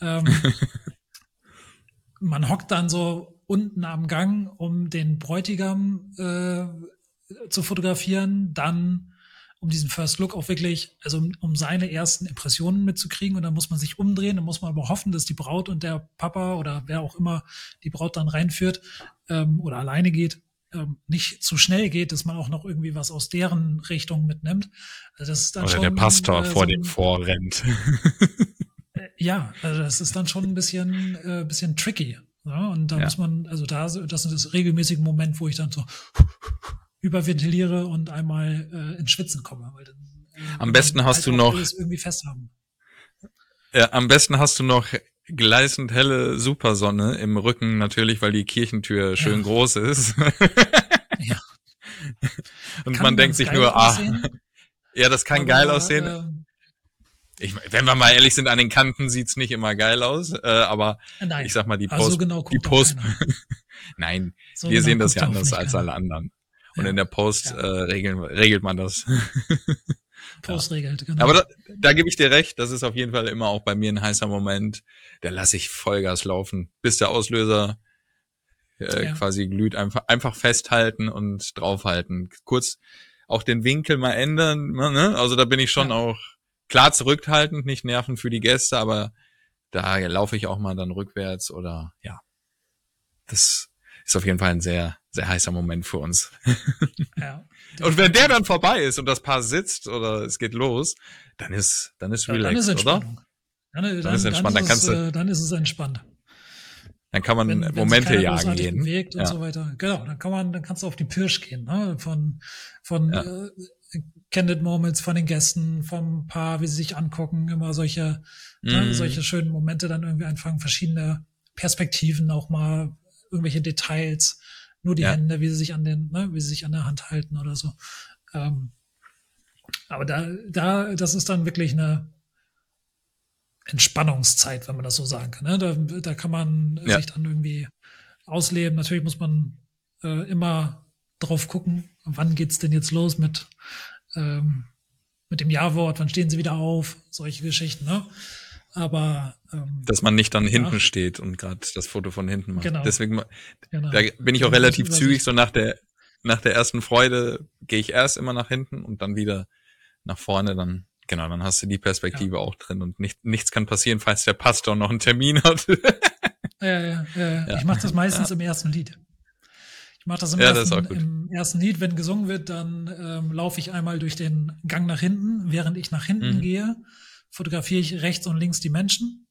Ähm, man hockt dann so unten am Gang, um den Bräutigam äh, zu fotografieren, dann um diesen First Look auch wirklich, also um, um seine ersten Impressionen mitzukriegen. Und dann muss man sich umdrehen, dann muss man aber hoffen, dass die Braut und der Papa oder wer auch immer die Braut dann reinführt ähm, oder alleine geht, ähm, nicht zu schnell geht, dass man auch noch irgendwie was aus deren Richtung mitnimmt. Also das ist dann oder schon, der Pastor äh, vor so dem vorrennt. äh, ja, also das ist dann schon ein bisschen, äh, bisschen tricky. Ja? Und da ja. muss man, also da, das ist das regelmäßige Moment, wo ich dann so überventiliere und einmal äh, ins Schwitzen komme. Weil dann, äh, am besten hast du noch irgendwie fest haben. Ja, am besten hast du noch gleißend helle Supersonne im Rücken natürlich, weil die Kirchentür schön ja. groß ist. ja. Und kann man denkt sich nur, ah, ja, das kann aber, geil aussehen. Äh, ich, wenn wir mal ehrlich sind, an den Kanten sieht's nicht immer geil aus, äh, aber nein. ich sag mal, die Post, also genau die Post, nein, so wir genau sehen das ja anders als alle anderen. Und ja. in der Post ja. äh, regeln, regelt man das. Post regelt, genau. Aber da, da gebe ich dir recht, das ist auf jeden Fall immer auch bei mir ein heißer Moment. Da lasse ich Vollgas laufen, bis der Auslöser äh, ja. quasi glüht. Einfach, einfach festhalten und draufhalten. Kurz auch den Winkel mal ändern. Ne? Also da bin ich schon auch klar zurückhaltend, nicht nerven für die Gäste, aber da laufe ich auch mal dann rückwärts oder ja. Das ist auf jeden Fall ein sehr, sehr heißer Moment für uns. Ja. und wenn der dann vorbei ist und das Paar sitzt oder es geht los, dann ist, dann ist relaxed, dann ist oder? Dann, dann, dann, ist entspannt. Dann, kannst du, äh, dann ist es entspannt. Dann kann man wenn, wenn Momente jagen gehen. Bewegt und ja. so weiter. Genau, dann kann man, dann kannst du auf die Pirsch gehen, ne? Von, von ja. äh, Candid Moments von den Gästen, vom Paar, wie sie sich angucken, immer solche, ne, mhm. ne, solche schönen Momente dann irgendwie einfangen, verschiedene Perspektiven auch mal irgendwelche Details, nur die ja. Hände, wie sie sich an den, ne, wie sie sich an der Hand halten oder so. Ähm, aber da, da, das ist dann wirklich eine Entspannungszeit, wenn man das so sagen kann. Ne? Da, da kann man ja. sich dann irgendwie ausleben. Natürlich muss man äh, immer drauf gucken, wann geht's denn jetzt los mit, ähm, mit dem Ja-Wort, wann stehen sie wieder auf, solche Geschichten. Ne? Aber ähm, dass man nicht dann hinten ja. steht und gerade das Foto von hinten macht. Genau. Deswegen genau. da bin ich auch relativ zügig so nach der nach der ersten Freude gehe ich erst immer nach hinten und dann wieder nach vorne. Dann genau, dann hast du die Perspektive ja. auch drin und nicht, nichts kann passieren, falls der Pastor noch einen Termin hat. ja, ja, ja, ja. Ich mache das meistens im ersten Lied. Ich mache das, im, ja, ersten, das im ersten Lied, wenn gesungen wird, dann ähm, laufe ich einmal durch den Gang nach hinten, während ich nach hinten mhm. gehe fotografiere ich rechts und links die Menschen.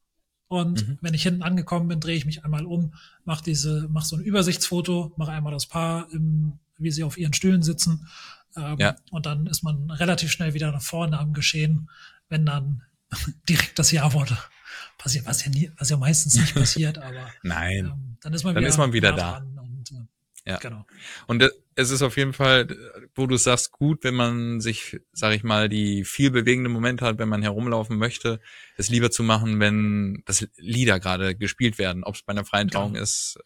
Und mhm. wenn ich hinten angekommen bin, drehe ich mich einmal um, mache diese, mache so ein Übersichtsfoto, mache einmal das Paar, im, wie sie auf ihren Stühlen sitzen. Ähm, ja. Und dann ist man relativ schnell wieder nach vorne am Geschehen, wenn dann direkt das Ja-Wort passiert, was ja nie, was ja meistens nicht passiert, aber Nein. ähm, dann ist man Dann wieder, ist man wieder da. dran Ja. Genau. Und äh, es ist auf jeden Fall, wo du sagst, gut, wenn man sich, sag ich mal, die viel bewegende Momente hat, wenn man herumlaufen möchte, es lieber zu machen, wenn das Lieder gerade gespielt werden, ob es bei einer freien Genau. Trauung ist,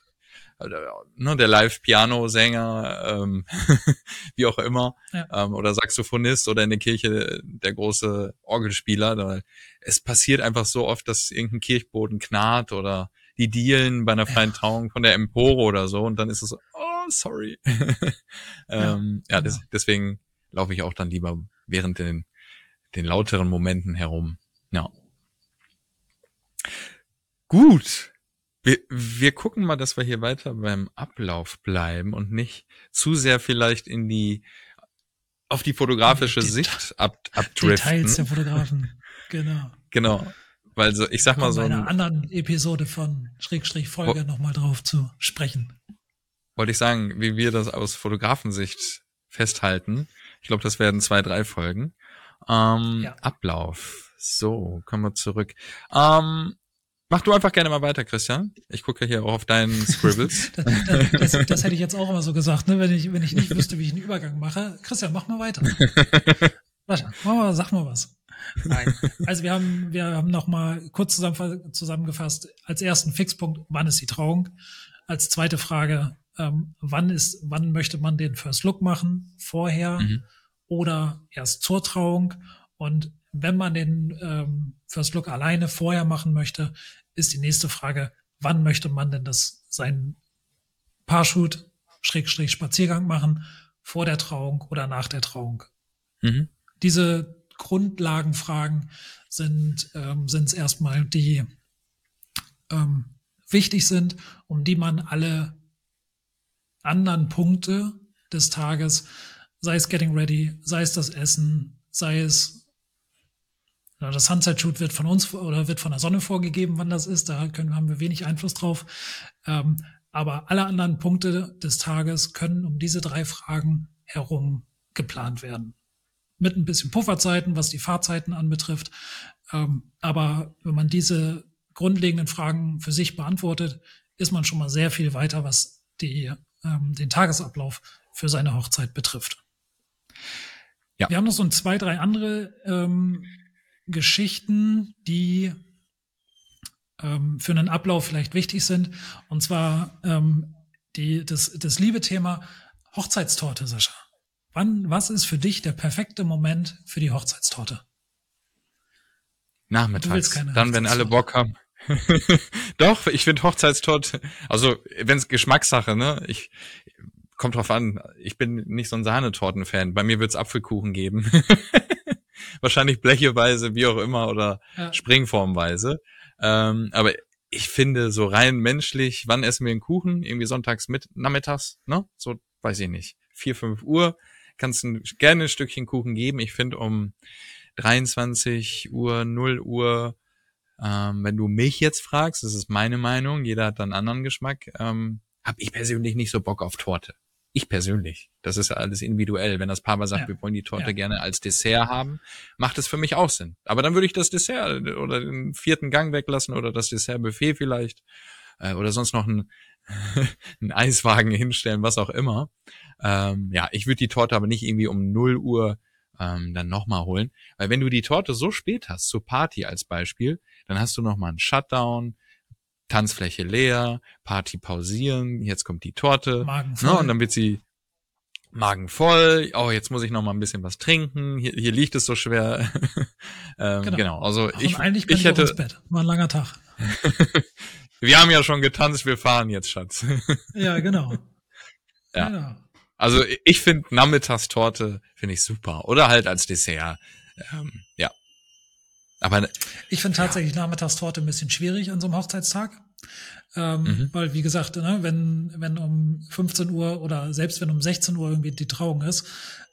äh, ne, der Live-Piano-Sänger, ähm, wie auch immer, Ja. ähm, oder Saxophonist oder in der Kirche der große Orgelspieler. Es passiert einfach so oft, dass irgendein Kirchboden knarrt oder die Dielen bei einer freien. Trauung von der Empore oder so und dann ist es so, oh, sorry. ähm, ja, des, genau. deswegen laufe ich auch dann lieber während den, den lauteren Momenten herum. Ja. Gut. Wir, wir gucken mal, dass wir hier weiter beim Ablauf bleiben und nicht zu sehr vielleicht in die auf die fotografische Die Sicht ab, abdriften. Details der Fotografen. Genau. Genau. Weil so, ich sag mal so in ein, einer anderen Episode von Schrägstrich Folge nochmal drauf zu sprechen. Wollte ich sagen, wie wir das aus Fotografensicht festhalten. Ich glaube, das werden zwei, drei Folgen. Ähm, Ja. Ablauf. So, kommen wir zurück. Ähm, mach du einfach gerne mal weiter, Christian. Ich gucke hier auch auf deinen Scribbles. Das, das, das, das hätte ich jetzt auch immer so gesagt, ne? wenn, ich, wenn ich nicht wüsste, wie ich einen Übergang mache. Christian, mach mal weiter. Sascha, mach mal, sag mal was. Nein. Also wir haben, wir haben noch mal kurz zusammengefasst. Als ersten Fixpunkt, wann ist die Trauung? Als zweite Frage, ähm, wann ist, wann möchte man den First Look machen? Vorher Mhm. oder erst zur Trauung? Und wenn man den ähm, First Look alleine vorher machen möchte, ist die nächste Frage, wann möchte man denn das seinen Paarshoot, Schrägstrich Spaziergang machen? Vor der Trauung oder nach der Trauung? Mhm. diese Grundlagenfragen sind ähm, es erstmal, die ähm, wichtig sind, um die man alle anderen Punkte des Tages, sei es Getting Ready, sei es das Essen, sei es das Sunset Shoot wird von uns oder wird von der Sonne vorgegeben, wann das ist. Da können, haben wir wenig Einfluss drauf. Ähm, aber alle anderen Punkte des Tages können um diese drei Fragen herum geplant werden mit ein bisschen Pufferzeiten, was die Fahrzeiten anbetrifft. Ähm, aber wenn man diese grundlegenden Fragen für sich beantwortet, ist man schon mal sehr viel weiter, was die, ähm, den Tagesablauf für seine Hochzeit betrifft. Ja. Wir haben noch so ein zwei, drei andere ähm, Geschichten, die ähm, für einen Ablauf vielleicht wichtig sind. Und zwar ähm, die, das, das liebe Thema Hochzeitstorte, Sascha. Wann, was ist für dich der perfekte Moment für die Hochzeitstorte? Nachmittags. Dann, wenn alle. Bock haben. Doch, ich finde Hochzeitstorte, also wenn es Geschmackssache, ne? Ich kommt drauf an. Ich bin nicht so ein Sahnetorten-Fan. Bei mir wird's Apfelkuchen geben. Wahrscheinlich blecheweise, wie auch immer, oder Ja. Springformweise. Ähm, aber ich finde so rein menschlich, wann essen wir einen Kuchen? Irgendwie sonntags mit, nachmittags, ne? So, weiß ich nicht. Vier, fünf Uhr. Kannst ein, gerne ein Stückchen Kuchen geben. Ich finde um 23 Uhr, 0 Uhr, ähm, wenn du mich jetzt fragst, das ist meine Meinung, jeder hat dann einen anderen Geschmack, ähm, habe ich persönlich nicht so Bock auf Torte. Ich persönlich. Das ist ja alles individuell. Wenn das Paar mal sagt, Ja. wir wollen die Torte Ja. gerne als Dessert haben, macht es für mich auch Sinn. Aber dann würde ich das Dessert oder den vierten Gang weglassen oder das Dessertbuffet vielleicht äh, oder sonst noch einen, einen Eiswagen hinstellen, was auch immer. Ähm, ja, ich würde die Torte aber nicht irgendwie um 0 Uhr ähm, dann nochmal holen. Weil wenn du die Torte so spät hast, zur Party als Beispiel, dann hast du nochmal einen Shutdown, Tanzfläche leer, Party pausieren, jetzt kommt die Torte. Magen Ne, voll. und dann wird sie Magen voll. Oh, jetzt muss ich noch mal ein bisschen was trinken. Hier, hier liegt es so schwer. ähm, Genau. genau. Also Ach, ich, eigentlich bin ich ich, auch ins hätte, Bett. War ein langer Tag. wir haben ja schon getanzt, wir fahren jetzt, Schatz. Ja, genau. Ja. Genau. Also ich finde Nachmittagstorte finde ich super. Oder halt als Dessert. Ähm, ja. Aber Ich finde tatsächlich Nachmittagstorte ein bisschen schwierig an so einem Hochzeitstag. Ähm, Mhm. Weil, wie gesagt, ne, wenn, wenn um 15 Uhr oder selbst wenn um 16 Uhr irgendwie die Trauung ist,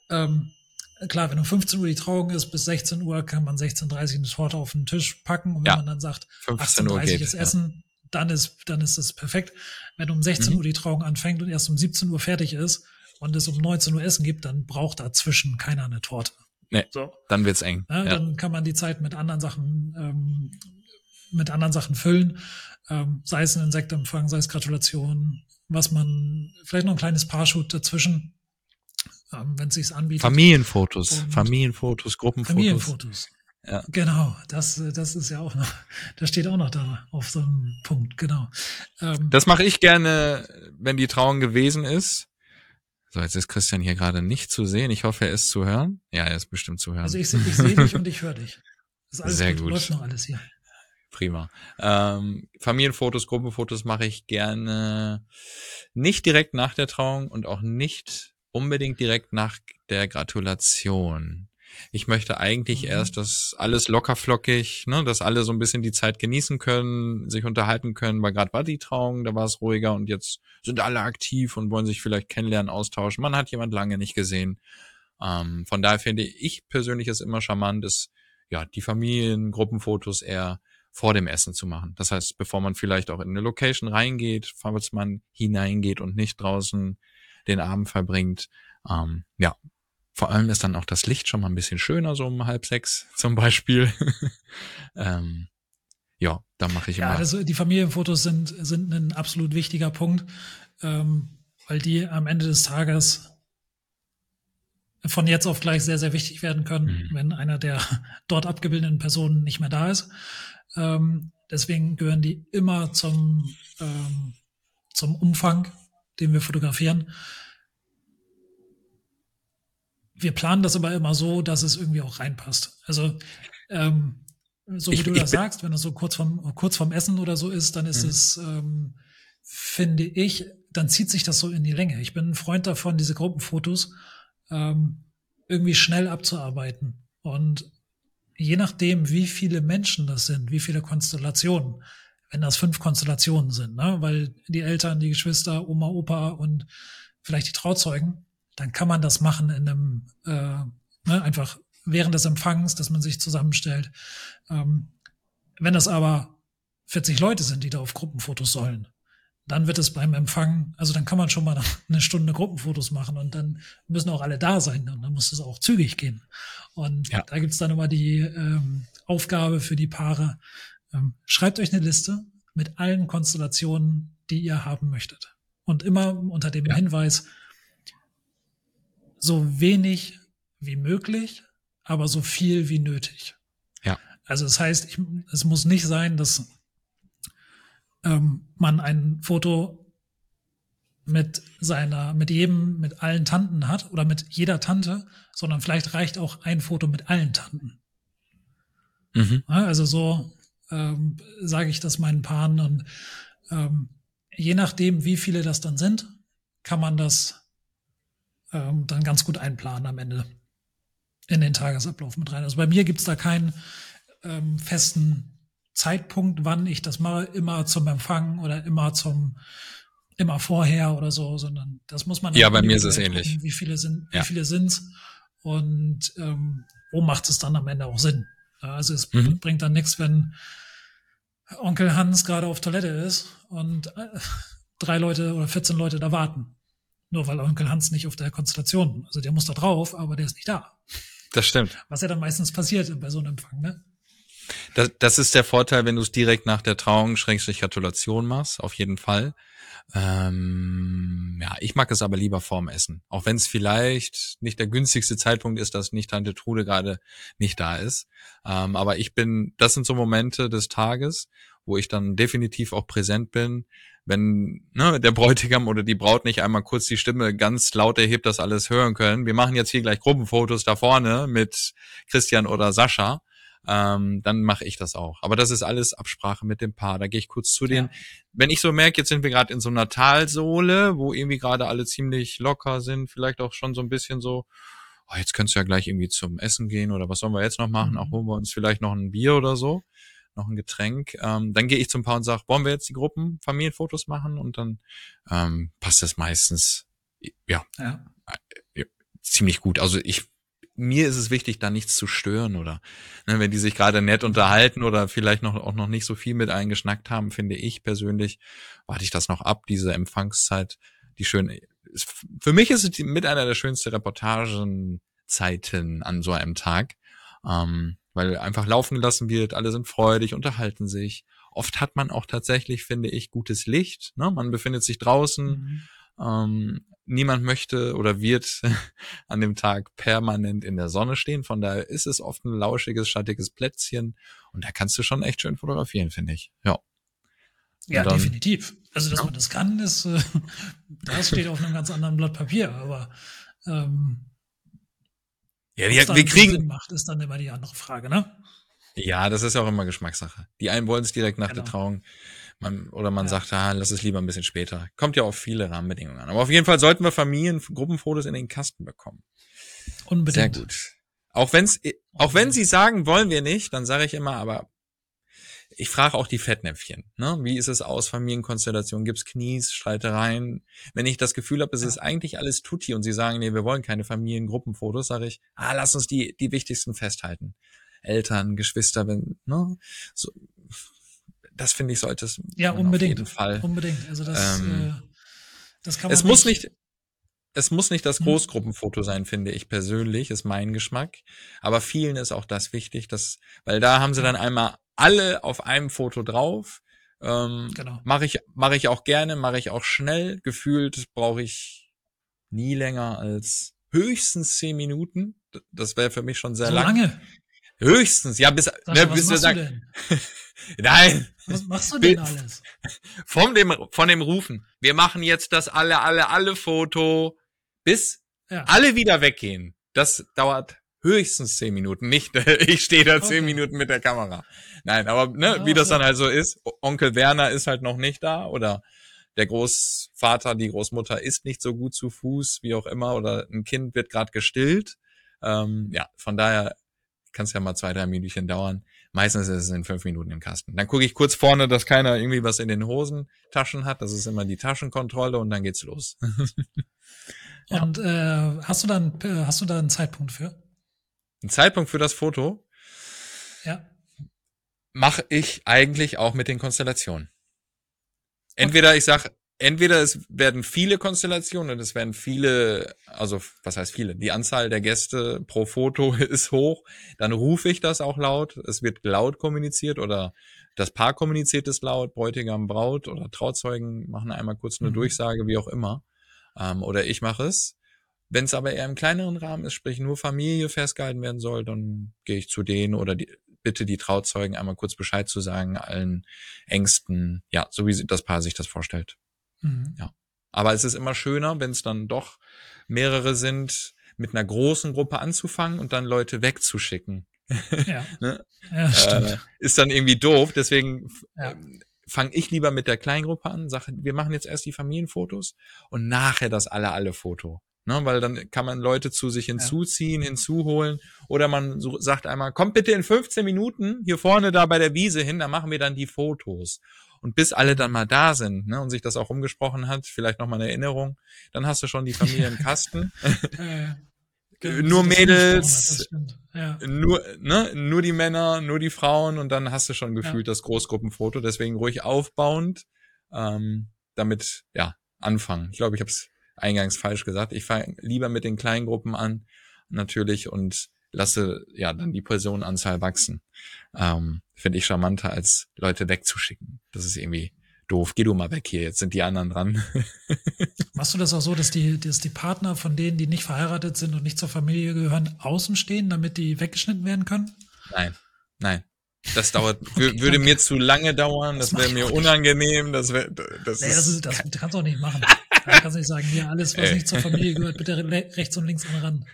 ähm, klar, wenn um 15 Uhr die Trauung ist, bis 16 Uhr kann man 16.30 Uhr eine Torte auf den Tisch packen. Und wenn Ja. man dann sagt, 15 18.30 Uhr ist ja. Essen, dann ist, dann ist es perfekt. Wenn um 16 Mhm. Uhr die Trauung anfängt und erst um 17 Uhr fertig ist und es um 19 Uhr Essen gibt, dann braucht dazwischen keiner eine Torte. Nee, so. dann wird's eng. Ja, ja. Dann kann man die Zeit mit anderen Sachen, ähm, mit anderen Sachen füllen. Ähm, sei es ein Insektempfang, sei es Gratulation, was man, vielleicht noch ein kleines Paarshoot dazwischen, ähm, wenn es sich anbietet. Familienfotos, Und Familienfotos, Gruppenfotos. Familienfotos. Ja. Genau, das, das ist ja auch noch, das steht auch noch da auf so einem Punkt, genau. Ähm, das mache ich gerne, wenn die Trauung gewesen ist. So, jetzt ist Christian hier gerade nicht zu sehen. Ich hoffe, er ist zu hören. Ja, er ist bestimmt zu hören. Also ich, ich sehe dich und ich höre dich. Sehr gut. gut. Läuft noch alles hier. Prima. Ähm, Familienfotos, Gruppenfotos mache ich gerne nicht direkt nach der Trauung und auch nicht unbedingt direkt nach der Gratulation. Ich möchte eigentlich mhm. erst, dass alles lockerflockig, ne, dass alle so ein bisschen die Zeit genießen können, sich unterhalten können, weil gerade war die Trauung, da war es ruhiger und jetzt sind alle aktiv und wollen sich vielleicht kennenlernen, austauschen. Man hat jemand lange nicht gesehen. Ähm, von daher finde ich persönlich es immer charmant, ist ja die Familiengruppenfotos eher vor dem Essen zu machen. Das heißt, bevor man vielleicht auch in eine Location reingeht, falls man hineingeht und nicht draußen den Abend verbringt. Ähm, ja, vor allem ist dann auch das Licht schon mal ein bisschen schöner, so um halb sechs zum Beispiel. ähm, ja, da mache ich immer. Ja, also die Familienfotos sind, sind ein absolut wichtiger Punkt, ähm, weil die am Ende des Tages von jetzt auf gleich sehr, sehr wichtig werden können, mhm. wenn einer der dort abgebildeten Personen nicht mehr da ist. Ähm, deswegen gehören die immer zum, ähm, zum Umfang, den wir fotografieren. Wir planen das aber immer so, dass es irgendwie auch reinpasst. Also ähm, so wie ich, du das sagst, wenn es so kurz vom, kurz vom Essen oder so ist, dann ist mhm. es, ähm, finde ich, dann zieht sich das so in die Länge. Ich bin ein Freund davon, diese Gruppenfotos ähm, irgendwie schnell abzuarbeiten. Und je nachdem, wie viele Menschen das sind, wie viele Konstellationen, wenn das fünf Konstellationen sind, ne? weil die Eltern, die Geschwister, Oma, Opa und vielleicht die Trauzeugen, dann kann man das machen in einem, äh, ne, einfach während des Empfangs, dass man sich zusammenstellt. Ähm, wenn das aber 40 Leute sind, die da auf Gruppenfotos sollen, dann wird es beim Empfang, also dann kann man schon mal eine Stunde Gruppenfotos machen und dann müssen auch alle da sein und dann muss es auch zügig gehen. Und ja. da gibt's dann immer die ähm, Aufgabe für die Paare, ähm, schreibt euch eine Liste mit allen Konstellationen, die ihr haben möchtet. Und immer unter dem ja. Hinweis, so wenig wie möglich, aber so viel wie nötig. Ja. Also das heißt, ich, es muss nicht sein, dass ähm, man ein Foto mit seiner, mit jedem, mit allen Tanten hat oder mit jeder Tante, sondern vielleicht reicht auch ein Foto mit allen Tanten. Mhm. Also so ähm, sage ich das meinen Paaren und ähm, je nachdem, wie viele das dann sind, kann man das ähm, dann ganz gut einplanen am Ende in den Tagesablauf mit rein. Also bei mir gibt's da keinen ähm, festen Zeitpunkt, wann ich das mache, immer zum Empfang oder immer zum immer vorher oder so, sondern das muss man. Ja, bei mir ist es ähnlich. Gucken, wie viele sind, ja. wie viele sind's und ähm, wo macht es dann am Ende auch Sinn? Also es mhm. bringt dann nichts, wenn Onkel Hans gerade auf Toilette ist und äh, drei Leute oder 14 Leute da warten. Nur weil Onkel Hans nicht auf der Konstellation, also der muss da drauf, aber der ist nicht da. Das stimmt. Was ja dann meistens passiert bei so einem Empfang, ne? Das, das ist der Vorteil, wenn du es direkt nach der Trauung Schrägstrich Gratulation machst, auf jeden Fall. Ähm, ja, ich mag es aber lieber vorm Essen. Auch wenn es vielleicht nicht der günstigste Zeitpunkt ist, dass nicht Tante Trude gerade nicht da ist. Ähm, aber ich bin, das sind so Momente des Tages, wo ich dann definitiv auch präsent bin. Wenn ne, der Bräutigam oder die Braut nicht einmal kurz die Stimme ganz laut erhebt, dass alles hören können. Wir machen jetzt hier gleich Gruppenfotos da vorne mit Christian oder Sascha ähm, dann mache ich das auch. Aber das ist alles Absprache mit dem Paar. Da gehe ich kurz zu denen. Ja. Wenn ich so merke, jetzt sind wir gerade in so einer Talsohle, wo irgendwie gerade alle ziemlich locker sind, vielleicht auch schon so ein bisschen so, oh, jetzt könntest du ja gleich irgendwie zum Essen gehen oder was sollen wir jetzt noch machen? Mhm. Auch holen wir uns vielleicht noch ein Bier oder so, noch ein Getränk. Ähm, dann gehe ich zum Paar und sage, wollen wir jetzt die Gruppen Familienfotos machen? Und dann ähm, passt das meistens ja, ja. Äh, ziemlich gut. Also ich mir ist es wichtig, da nichts zu stören oder ne, wenn die sich gerade nett unterhalten oder vielleicht noch auch noch nicht so viel mit eingeschnackt haben, finde ich persönlich, warte ich das noch ab, diese Empfangszeit, die schön. Für mich ist es mit einer der schönsten Reportagen Zeiten an so einem Tag. Ähm, weil einfach laufen gelassen wird, alle sind freudig, unterhalten sich. Oft hat man auch tatsächlich, finde ich, gutes Licht. Ne? Man befindet sich draußen. Mhm. Ähm, niemand möchte oder wird an dem Tag permanent in der Sonne stehen. Von daher ist es oft ein lauschiges, schattiges Plätzchen. Und da kannst du schon echt schön fotografieren, finde ich. Ja. Ja, dann, definitiv. Also, dass ja. man das kann, ist, äh, das steht auf einem ganz anderen Blatt Papier, aber ähm, ja, die, wir kriegen. Sinn macht, ist dann immer die andere Frage, ne? Ja, das ist ja auch immer Geschmackssache. Die einen wollen es direkt nach genau. der Trauung. Man, oder man ja. sagt, ah, lass es lieber ein bisschen später. Kommt ja auf viele Rahmenbedingungen an. Aber auf jeden Fall sollten wir Familiengruppenfotos in den Kasten bekommen. Unbedingt. Sehr gut. Auch wenn's, auch wenn sie sagen, wollen wir nicht, dann sage ich immer, aber ich frage auch die Fettnäpfchen. Ne? Wie ist es aus Familienkonstellationen? Gibt's Knies, Streitereien? Wenn ich das Gefühl habe, es ist eigentlich alles tutti und sie sagen, nee, wir wollen keine Familiengruppenfotos, sage ich, ah, lass uns die, die wichtigsten festhalten. Eltern, Geschwister, wenn, ne? So, das finde ich sollte es ja unbedingt auf jeden Fall unbedingt also das ähm, äh, das kann man es muss nicht es muss nicht das hm? Großgruppenfoto sein, finde ich persönlich, ist mein Geschmack. Aber vielen ist auch das wichtig, dass, weil da haben sie dann einmal alle auf einem Foto drauf. Ähm, genau. Mache ich, mache ich auch gerne, mache ich auch schnell. Gefühlt brauche ich nie länger als höchstens zehn Minuten. Das wäre für mich schon sehr so lang. lange. Höchstens, ja, bis, Sascha, ne, bis wir sagen. Nein. Was machst du denn alles? Von dem, von dem Rufen. Wir machen jetzt das alle, alle, alle Foto, bis ja. alle wieder weggehen. Das dauert höchstens zehn Minuten. Nicht, ich stehe da zehn okay. Minuten mit der Kamera. Nein, aber ne, ja, wie das dann also ist, Onkel Werner ist halt noch nicht da oder der Großvater, die Großmutter ist nicht so gut zu Fuß, wie auch immer, oder ein Kind wird gerade gestillt. Ähm, ja, von daher kann es ja mal zwei, drei Minütchen dauern. Meistens ist es in fünf Minuten im Kasten. Dann gucke ich kurz vorne, dass keiner irgendwie was in den Hosentaschen hat. Das ist immer die Taschenkontrolle und dann geht's los. ja. Und äh, hast du dann hast du da einen Zeitpunkt für? Ein Zeitpunkt für das Foto? Ja. Mache ich eigentlich auch mit den Konstellationen. Entweder okay. ich sag, entweder es werden viele Konstellationen und es werden viele, also was heißt viele? Die Anzahl der Gäste pro Foto ist hoch. Dann rufe ich das auch laut. Es wird laut kommuniziert oder das Paar kommuniziert es laut. Bräutigam, Braut oder Trauzeugen machen einmal kurz eine mhm. Durchsage, wie auch immer. Ähm, oder ich mache es. Wenn es aber eher im kleineren Rahmen ist, sprich nur Familie festgehalten werden soll, dann gehe ich zu denen oder die, bitte die Trauzeugen einmal kurz Bescheid zu sagen, allen Ängsten, ja, so wie das Paar sich das vorstellt. Mhm. Ja. Aber es ist immer schöner, wenn es dann doch mehrere sind, mit einer großen Gruppe anzufangen und dann Leute wegzuschicken. Ja, ne? ja stimmt. Äh, ist dann irgendwie doof, deswegen ja. Ähm, fange ich lieber mit der Kleingruppe an, sage, wir machen jetzt erst die Familienfotos und nachher das alle alle Foto. Ne, weil dann kann man Leute zu sich hinzuziehen, ja. hinzuholen. Oder man so, sagt einmal, kommt bitte in 15 Minuten hier vorne da bei der Wiese hin, da machen wir dann die Fotos. Und bis alle dann mal da sind ne, und sich das auch umgesprochen hat, vielleicht nochmal eine Erinnerung, dann hast du schon die Familie im Kasten. ja, genau, nur Mädels, nur, ne, nur die Männer, nur die Frauen und dann hast du schon gefühlt das Großgruppenfoto. Deswegen ruhig aufbauend, ähm, damit, ja, anfangen. Ich glaube, ich habe es eingangs falsch gesagt. Ich fange lieber mit den kleinen Gruppen an, natürlich, und lasse ja dann die Personenanzahl wachsen. Ähm, Finde ich charmanter, als Leute wegzuschicken. Das ist irgendwie doof. Geh du mal weg hier, jetzt sind die anderen dran. Machst du das auch so, dass die, dass die Partner von denen, die nicht verheiratet sind und nicht zur Familie gehören, außen stehen, damit die weggeschnitten werden können? Nein, nein. Das dauert, okay, würde okay. mir zu lange dauern, das, das wäre mir unangenehm, das wäre, das, nee, ist, das, das kannst du auch nicht machen. Da kannst du nicht sagen, hier alles, was nicht zur Familie gehört, bitte rechts und links an den Rand.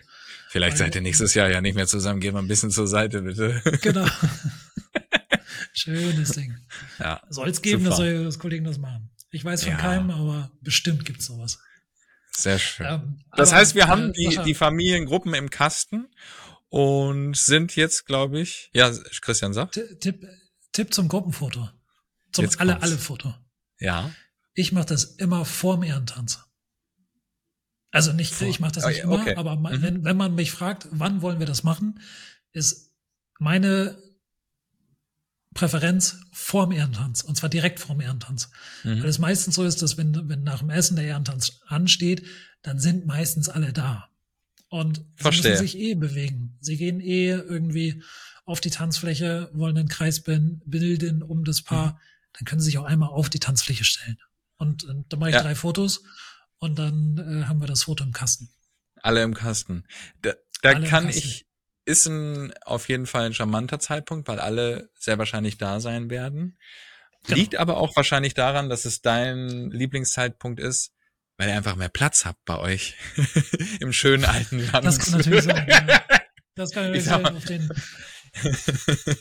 Vielleicht Weil, seid ihr nächstes Jahr ja nicht mehr zusammen, gehen wir ein bisschen zur Seite, bitte. Genau. Schönes Ding. Ja. Soll es geben, super. dass soll das Kollegen das machen. Ich weiß von ja. keinem, aber bestimmt gibt's sowas. Sehr schön. Ähm, das heißt, wir haben äh, die, die Familiengruppen im Kasten und sind jetzt, glaube ich, ja, Christian sagt. Tipp, Tipp zum Gruppenfoto. Zum jetzt alle, alle Foto. Ja. Ich mache das immer vorm Ehrentanz. Also nicht, Vor. ich mache das nicht okay. immer, aber mhm. wenn, wenn man mich fragt, wann wollen wir das machen, ist meine Präferenz vorm Ehrentanz und zwar direkt vorm Ehrentanz. Mhm. Weil es meistens so ist, dass wenn, wenn nach dem Essen der Ehrentanz ansteht, dann sind meistens alle da. Und sie Verstehe. müssen sich eh bewegen. Sie gehen eh irgendwie auf die Tanzfläche, wollen einen Kreis bilden um das Paar. Mhm. Dann können sie sich auch einmal auf die Tanzfläche stellen. Und, äh, dann mache ich Ja. drei Fotos und dann äh, haben wir das Foto im Kasten. Alle im Kasten. Da, da Alle kann ich, ist ein, auf jeden Fall ein charmanter Zeitpunkt, weil alle sehr wahrscheinlich da sein werden. Genau. Liegt aber auch wahrscheinlich daran, dass es dein Lieblingszeitpunkt ist, weil ihr einfach mehr Platz habt bei euch im schönen alten Land. Das kann natürlich sein. Ja. Das kann natürlich Ich sag sein mal- auf den.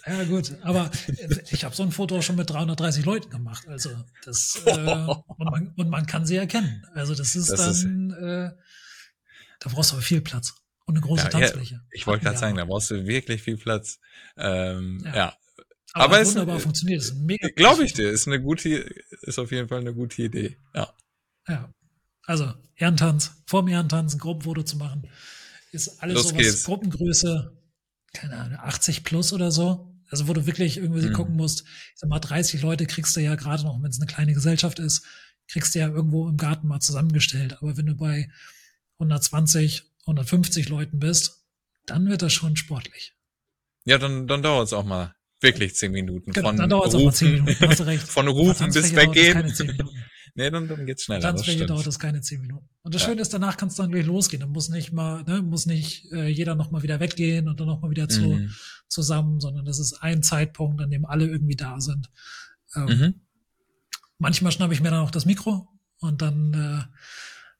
Ja gut, aber äh, ich habe so ein Foto schon mit 330 Leuten gemacht. Also das äh, und, man, und man kann sie erkennen. Also das ist Das ist- dann, äh, da brauchst du aber viel Platz und eine große Ja, ja, Tanzfläche. Ich wollte gerade Ja. sagen, da brauchst du wirklich viel Platz. Ähm, Ja. ja, aber, aber es- wunderbar funktioniert. Das ist ein mega glaube ich dir. Ist eine gute, ist auf jeden Fall eine gute Idee. Ja. Ja. Also Ehrentanz, vor dem Ehrentanz ein Gruppenfoto zu machen, ist alles Los so geht's. Gruppengröße, keine Ahnung, 80 plus oder so. Also wo du wirklich irgendwie Mhm. gucken musst, ich sag mal, 30 Leute kriegst du ja gerade noch, wenn es eine kleine Gesellschaft ist, kriegst du ja irgendwo im Garten mal zusammengestellt. Aber wenn du bei 120, 150 Leuten bist, dann wird das schon sportlich. Ja, dann, dann dauert es auch mal wirklich zehn Minuten. Genau, von dann dauert es auch mal 10 Rufen, Minuten, hast du recht. von Rufen bis das weggehen. Keine 10 Minuten. Nee, dann, dann geht's schneller. Das Tanzfläche stimmt. dauert das keine zehn Minuten. Und das Ja. Schöne ist, danach kannst du dann gleich losgehen. Dann muss nicht mal, ne, muss nicht äh, jeder nochmal wieder weggehen und dann nochmal wieder zu, Mhm. zusammen, sondern das ist ein Zeitpunkt, an dem alle irgendwie da sind. Ähm, Mhm. Manchmal schnappe ich mir dann auch das Mikro und dann äh,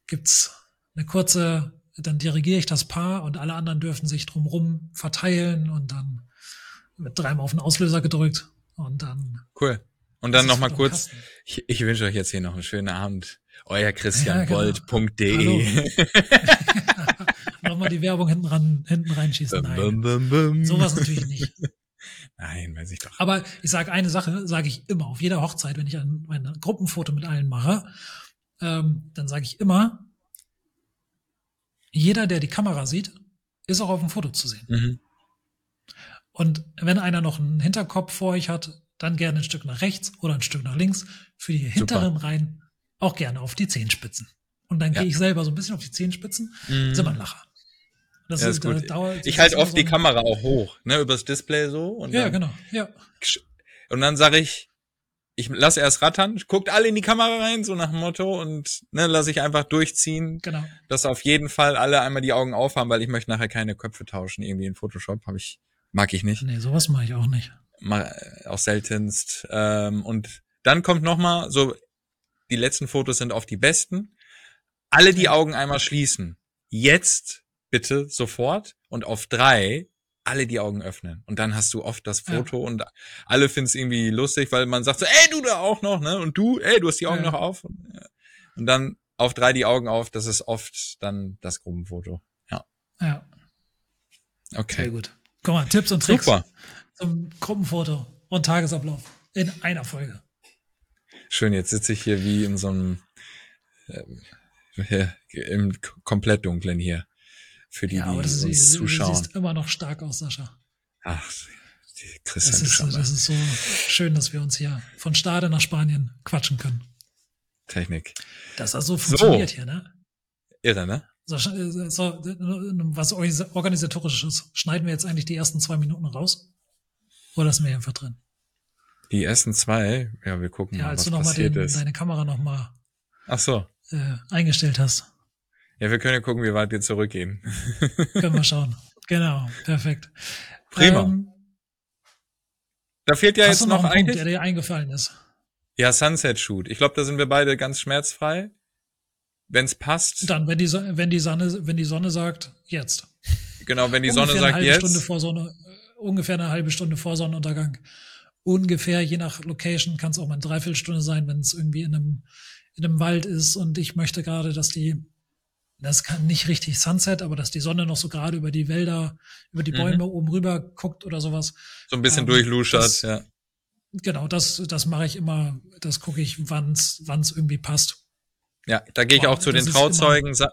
gibt's eine kurze, dann dirigiere ich das Paar und alle anderen dürfen sich drumrum verteilen und dann wird dreimal auf den Auslöser gedrückt und dann Cool. Und dann nochmal kurz, ich, ich wünsche euch jetzt hier noch einen schönen Abend. Euer Ja, christianbold.de. nochmal die Werbung hinten ran, hinten reinschießen. Nein. Bum, bum, bum. Sowas natürlich nicht. Nein, weiß ich doch. Aber ich sage eine Sache, sage ich immer auf jeder Hochzeit, wenn ich ein, ein Gruppenfoto mit allen mache, ähm, dann sage ich immer, jeder, der die Kamera sieht, ist auch auf dem Foto zu sehen. Mhm. Und wenn einer noch einen Hinterkopf vor euch hat, dann gerne ein Stück nach rechts oder ein Stück nach links. Für die hinteren Reihen auch gerne auf die Zehenspitzen. Und dann Ja. gehe ich selber so ein bisschen auf die Zehenspitzen, Mhm. ist immer ein Lacher. Das Ja, ist da gut. dauert- Ich halte ist oft so die Kamera auch hoch, ne, übers Display so. Und Ja, dann, genau. Ja, Und dann sage ich, ich lasse erst rattern, guckt alle in die Kamera rein, so nach dem Motto, und ne, lasse ich einfach durchziehen, genau. dass auf jeden Fall alle einmal die Augen aufhaben, weil ich möchte nachher keine Köpfe tauschen, irgendwie in Photoshop. Hab ich, mag ich nicht. Nee, sowas mache ich auch nicht. Mal, äh, auch seltenst. Ähm, und dann kommt noch mal so, die letzten Fotos sind oft die besten. Alle die Ja. Augen einmal schließen. Jetzt bitte sofort und auf drei alle die Augen öffnen. Und dann hast du oft das Ja. Foto und alle finden es irgendwie lustig, weil man sagt so, ey, du da auch noch, ne? Und du, ey, du hast die Augen Ja. noch auf. Und, ja. dann auf drei die Augen auf, das ist oft dann das Gruppenfoto. Ja. Ja, sehr Okay. gut. Guck mal, Tipps und Tricks Super. Zum Gruppenfoto und Tagesablauf in einer Folge. Schön, jetzt sitze ich hier wie in so einem hier, im komplett dunklen hier. Für die, ja, aber die das ist, uns du zuschauen. siehst immer noch stark aus, Sascha. Ach, die Das Christian ist, so- das ist so schön, dass wir uns hier von Stade nach Spanien quatschen können. Technik. Das so funktioniert hier, ne? Irre, ne? So, sch- so, was Organis- organisatorisches schneiden wir jetzt eigentlich die ersten zwei Minuten raus? Oder lassen wir einfach drin? Die ersten zwei, ja, wir gucken Ja, mal, als was du nochmal passiert ist. deine Kamera nochmal Ach so. äh, eingestellt hast. Ja, wir können ja gucken, wie weit wir zurückgehen. Können wir schauen. Genau, perfekt. Prima. Ähm, Da fehlt ja jetzt noch noch einen Punkt, der dir eingefallen ist? Ja, Sunset Shoot. Ich glaube, da sind wir beide ganz schmerzfrei. Wenn's passt. Dann, wenn die, Sonne, wenn die Sonne, wenn die Sonne sagt, jetzt. genau, wenn die Sonne ungefähr sagt eine halbe jetzt. Stunde vor Sonne, ungefähr eine halbe Stunde vor Sonnenuntergang. Ungefähr, je nach Location, kann es auch mal eine Dreiviertelstunde sein, wenn es irgendwie in einem, in einem Wald ist und ich möchte gerade, dass die, das kann nicht richtig Sunset, aber dass die Sonne noch so gerade über die Wälder, über die Mhm. Bäume oben rüber guckt oder sowas. so ein bisschen ähm, durchluschert, das- ja. Genau, das, das mache ich immer, das gucke ich, wann's, wann's irgendwie passt. Ja, da gehe ich Boah, auch zu den Trauzeugen, sa-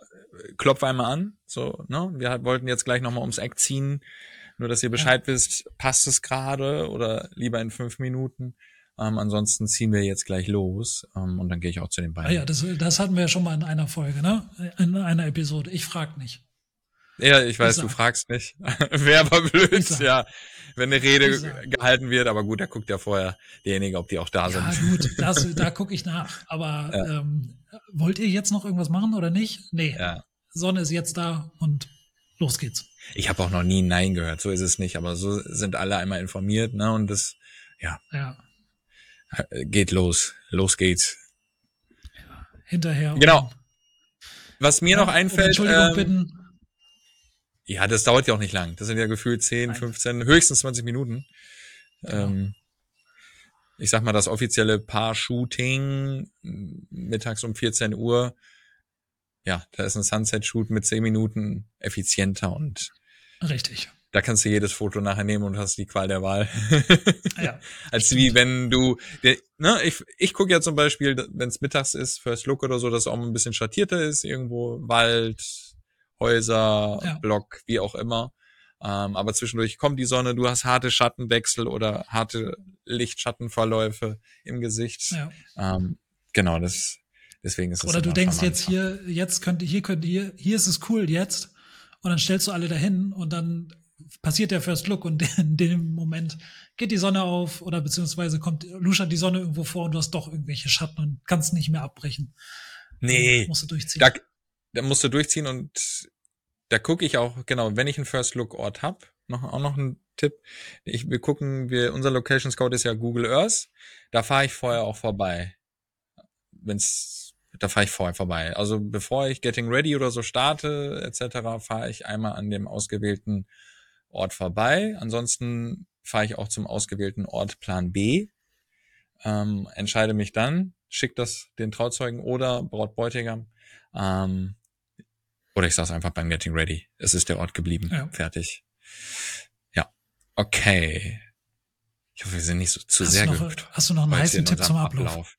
klopf einmal an, so, ne? Wir wollten jetzt gleich nochmal ums Eck ziehen, nur dass ihr Bescheid wisst, passt es gerade oder lieber in fünf Minuten. Ähm, ansonsten ziehen wir jetzt gleich los ähm, und dann gehe ich auch zu den Ah beiden. ja, das, das hatten wir ja schon mal in einer Folge, ne? In einer Episode. Ich frag nicht. Ja, ich weiß, du fragst nicht. Wäre aber blöd, ja. Wenn eine Rede gehalten wird, aber gut, da guckt ja vorher derjenige, ob die auch da ja, sind. gut, das, da gucke ich nach. Aber ja. ähm, wollt ihr jetzt noch irgendwas machen oder nicht? Nee. Ja. Sonne ist jetzt da und los geht's. Ich habe auch noch nie Nein gehört, so ist es nicht, aber so sind alle einmal informiert, ne? Und das, ja. Ja. Geht los. Los geht's. Ja, hinterher. Genau. Was mir ja, noch einfällt. Entschuldigung ähm, bitten. Ja, das dauert ja auch nicht lang. Das sind ja gefühlt 10, Nein. 15, höchstens 20 Minuten. Genau. Ähm, ich sag mal, das offizielle Paar-Shooting mittags um 14 Uhr. Ja, da ist ein Sunset-Shoot mit 10 Minuten effizienter und Richtig. Da kannst du jedes Foto nachher nehmen und hast die Qual der Wahl. ja. Als wie wenn du, der, ne, ich, ich gucke ja zum Beispiel, wenn es mittags ist, First Look oder so, dass es auch mal ein bisschen schattierter ist, irgendwo Wald, Häuser, ja. Block, wie auch immer. Ähm, aber zwischendurch kommt die Sonne, du hast harte Schattenwechsel oder harte Lichtschattenverläufe im Gesicht. Ja. Ähm, genau, das, deswegen ist es. Oder du denkst jetzt hier, jetzt könnte, hier könnte, hier, hier ist es cool jetzt. Und dann stellst du alle dahin und dann passiert der First Look und in dem Moment geht die Sonne auf oder beziehungsweise kommt, luschert die Sonne irgendwo vor und du hast doch irgendwelche Schatten und kannst nicht mehr abbrechen. Nee. Dann musst du durchziehen. Da, da musst du durchziehen und da gucke ich auch, genau, wenn ich einen First Look Ort hab, noch, auch noch ein Tipp. Ich, wir gucken, wir, unser Location Scout ist ja Google Earth. Da fahre ich vorher auch vorbei. Wenn's, da fahre ich vorher vorbei. Also bevor ich Getting Ready oder so starte, etc., fahre ich einmal an dem ausgewählten Ort vorbei. Ansonsten fahre ich auch zum ausgewählten Ort Plan B. Ähm, entscheide mich dann, schicke das den Trauzeugen oder Brautbräutigam. Ähm, oder ich sage einfach beim Getting Ready. Es ist der Ort geblieben. Ja. Fertig. Ja. Okay. Ich hoffe, wir sind nicht so zu hast sehr noch, geübt. Hast du noch einen heißen Tipp zum Ablauf? Ablauf?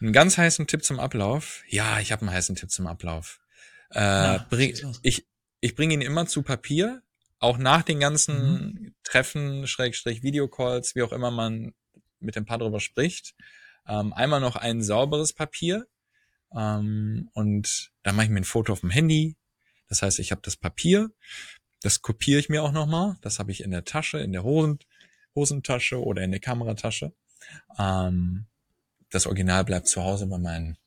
Einen ganz heißen Tipp zum Ablauf? Ja, ich habe einen heißen Tipp zum Ablauf. Äh, ja, bring, ich ich bringe ihn immer zu Papier, auch nach den ganzen mhm. Treffen, Schrägstrich Videocalls, wie auch immer man mit dem Paar drüber spricht, ähm, einmal noch ein sauberes Papier ähm, und dann mache ich mir ein Foto auf dem Handy. Das heißt, ich habe das Papier, das kopiere ich mir auch nochmal, das habe ich in der Tasche, in der Hosen, Hosentasche oder in der Kameratasche. Ähm, das Original bleibt zu Hause bei meinen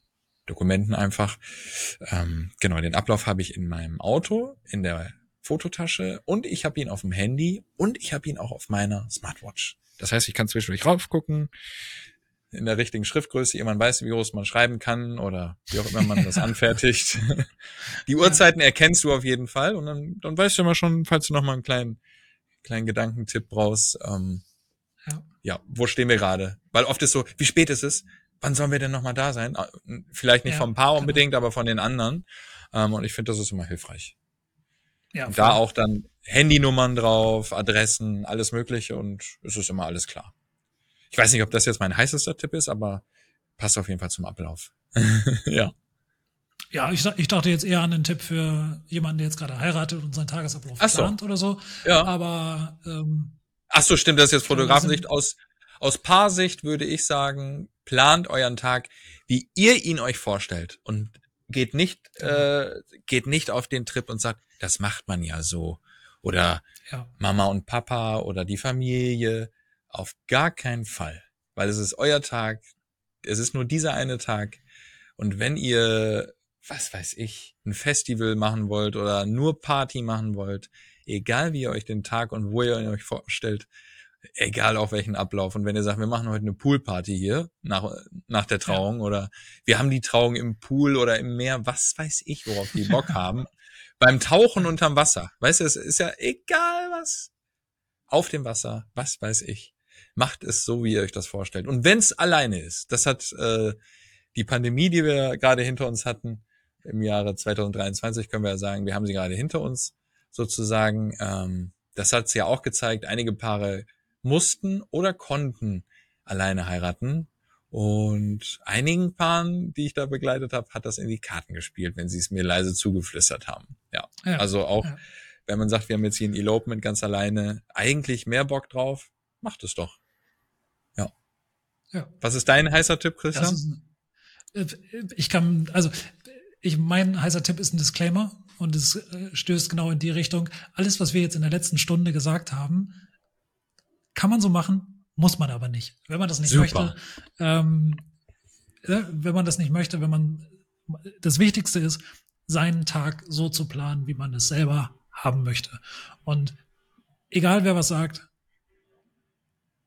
Dokumenten einfach. Ähm, genau, den Ablauf habe ich in meinem Auto, in der Fototasche und ich habe ihn auf dem Handy und ich habe ihn auch auf meiner Smartwatch. Das heißt, ich kann zwischendurch raufgucken, in der richtigen Schriftgröße, jemand weiß, wie groß man schreiben kann oder wie auch immer man das anfertigt. Die Uhrzeiten erkennst du auf jeden Fall und dann, dann weißt du immer schon, falls du noch mal einen kleinen, kleinen Gedankentipp brauchst, ähm, ja. wo stehen wir gerade? Weil oft ist so, wie spät ist es? Wann sollen wir denn noch mal da sein? Ah, vielleicht nicht ja, vom Paar genau. unbedingt, genau. aber von den anderen. Ähm, und ich finde, das ist immer hilfreich. Ja, da auch dann Handynummern drauf, Adressen, alles Mögliche und es ist immer alles klar. Ich weiß nicht, ob das jetzt mein heißester Tipp ist, aber passt auf jeden Fall zum Ablauf. ja. Ja, ich, ich dachte jetzt eher an einen Tipp für jemanden, der jetzt gerade heiratet und seinen Tagesablauf so. plant oder so. Ja. Aber ähm, Ach so, stimmt, das ist jetzt Fotografensicht. Aus, aus Paarsicht würde ich sagen, plant euren Tag, wie ihr ihn euch vorstellt und geht nicht, äh, geht nicht auf den Trip und sagt, das macht man ja so. Oder ja. Mama und Papa oder die Familie. Auf gar keinen Fall. Weil es ist euer Tag. Es ist nur dieser eine Tag. Und wenn ihr, was weiß ich, ein Festival machen wollt oder nur Party machen wollt, egal wie ihr euch den Tag und wo ihr euch vorstellt, egal auf welchen Ablauf. Und wenn ihr sagt, wir machen heute eine Poolparty hier nach, nach der Trauung ja. oder wir haben die Trauung im Pool oder im Meer, was weiß ich, worauf die Bock haben, beim Tauchen unterm Wasser. Weißt du, es ist ja egal was. Auf dem Wasser, was weiß ich. Macht es so, wie ihr euch das vorstellt. Und wenn es alleine ist, das hat äh, die Pandemie, die wir gerade hinter uns hatten, im Jahre 2023 können wir ja sagen, wir haben sie gerade hinter uns sozusagen. Ähm, das hat es ja auch gezeigt, einige Paare mussten oder konnten alleine heiraten. Und einigen Paaren, die ich da begleitet habe, hat das in die Karten gespielt, wenn sie es mir leise zugeflüstert haben. Ja, ja also auch, ja. wenn man sagt, wir haben jetzt hier ein Elopement ganz alleine, eigentlich mehr Bock drauf, macht es doch. Ja. ja. Was ist dein heißer Tipp, Christian? Ist, äh, ich kann, also ich mein heißer Tipp ist ein Disclaimer und es äh, stößt genau in die Richtung. Alles, was wir jetzt in der letzten Stunde gesagt haben, kann man so machen, muss man aber nicht. Wenn man das nicht Super. möchte, ähm, äh, wenn man das nicht möchte, wenn man das Wichtigste ist, seinen Tag so zu planen, wie man es selber haben möchte. Und egal wer was sagt,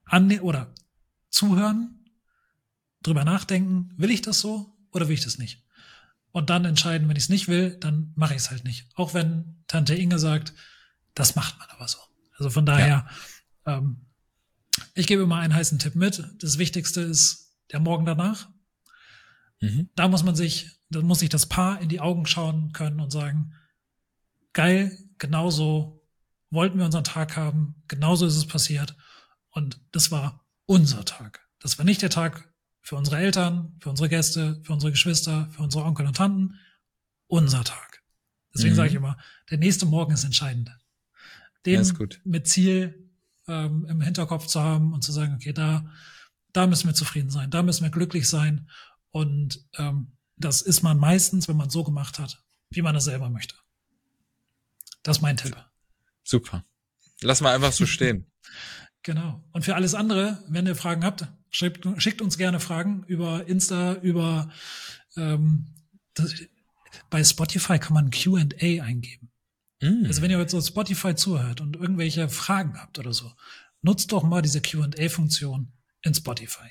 an oder zuhören, drüber nachdenken, will ich das so oder will ich das nicht? Und dann entscheiden, wenn ich es nicht will, dann mache ich es halt nicht. Auch wenn Tante Inge sagt, das macht man aber so. Also von daher, ja. ähm, ich gebe immer einen heißen Tipp mit. Das Wichtigste ist der Morgen danach. Mhm. Da muss man sich, da muss sich das Paar in die Augen schauen können und sagen, geil, genauso wollten wir unseren Tag haben, genauso ist es passiert. Und das war unser Tag. Das war nicht der Tag für unsere Eltern, für unsere Gäste, für unsere Geschwister, für unsere Onkel und Tanten. Unser Tag. Deswegen mhm. sage ich immer, der nächste Morgen ist entscheidend. Den mit Ziel ähm, im Hinterkopf zu haben und zu sagen, okay, da, da müssen wir zufrieden sein, da müssen wir glücklich sein. Und ähm, das ist man meistens, wenn man so gemacht hat, wie man es selber möchte. Das ist mein Tipp. Super. Lass mal einfach so stehen. genau. Und für alles andere, wenn ihr Fragen habt, schickt, schickt uns gerne Fragen über Insta, über ähm, das, bei Spotify kann man QA eingeben. Mm. Also wenn ihr jetzt so Spotify zuhört und irgendwelche Fragen habt oder so, nutzt doch mal diese QA-Funktion in Spotify.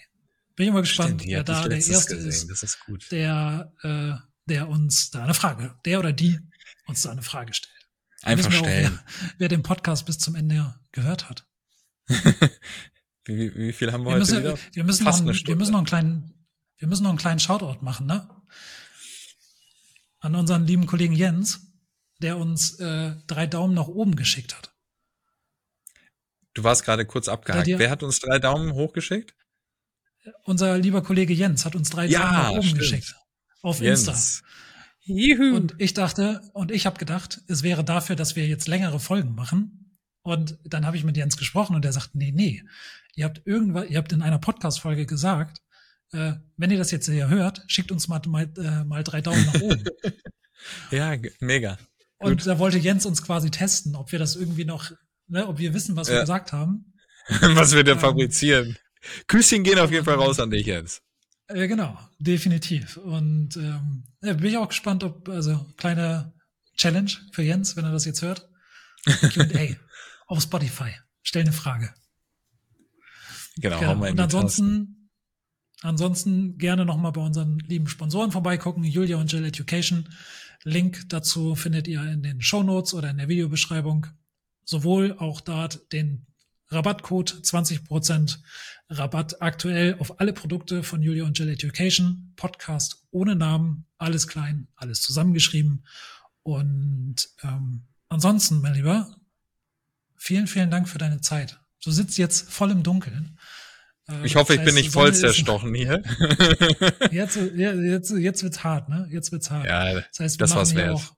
Bin ich mal gespannt, Stimmt, wer da der Erste gesehen. ist, der, äh, der uns da eine Frage, der oder die uns da eine Frage stellt. Einfach stellen. Auch, wer, wer den Podcast bis zum Ende gehört hat. Wie, wie viel haben wir, wir heute müssen, wieder? Wir müssen, noch, einen, wir müssen noch einen kleinen, wir müssen noch einen kleinen Shoutout machen, ne? An unseren lieben Kollegen Jens, der uns äh, drei Daumen nach oben geschickt hat. Du warst gerade kurz abgehakt. Wer hat uns drei Daumen hochgeschickt? Unser lieber Kollege Jens hat uns drei ja, Daumen nach oben stimmt. geschickt. Auf Jens. Insta. Juhu. Und ich dachte, und ich habe gedacht, es wäre dafür, dass wir jetzt längere Folgen machen. Und dann habe ich mit Jens gesprochen und er sagt, nee, nee, ihr habt irgendwas, ihr habt in einer Podcast-Folge gesagt, äh, wenn ihr das jetzt hier hört, schickt uns mal, mal, äh, mal drei Daumen nach oben. ja, mega. Und Gut. da wollte Jens uns quasi testen, ob wir das irgendwie noch, ne, ob wir wissen, was ja. wir gesagt haben. was wir denn ähm, fabrizieren. Küsschen gehen auf jeden Fall raus an dich, Jens. Ja, genau, definitiv. Und ähm, ja, bin ich auch gespannt, ob, also kleine Challenge für Jens, wenn er das jetzt hört. QA auf Spotify. Stell eine Frage. Genau, genau. Und ansonsten, ansonsten gerne nochmal bei unseren lieben Sponsoren vorbeigucken, Julia und Jill Education. Link dazu findet ihr in den Show Notes oder in der Videobeschreibung. Sowohl auch dort den Rabattcode 20% Rabatt aktuell auf alle Produkte von Julia und Jill Education. Podcast ohne Namen, alles klein, alles zusammengeschrieben. Und ähm, ansonsten, mein Lieber, vielen, vielen Dank für deine Zeit. Du sitzt jetzt voll im Dunkeln. Ich hoffe, ich bin nicht voll zerstochen hier. jetzt, jetzt, jetzt wird's hart, ne? Jetzt wird's hart. Ja, das heißt, wir das machen hier auch,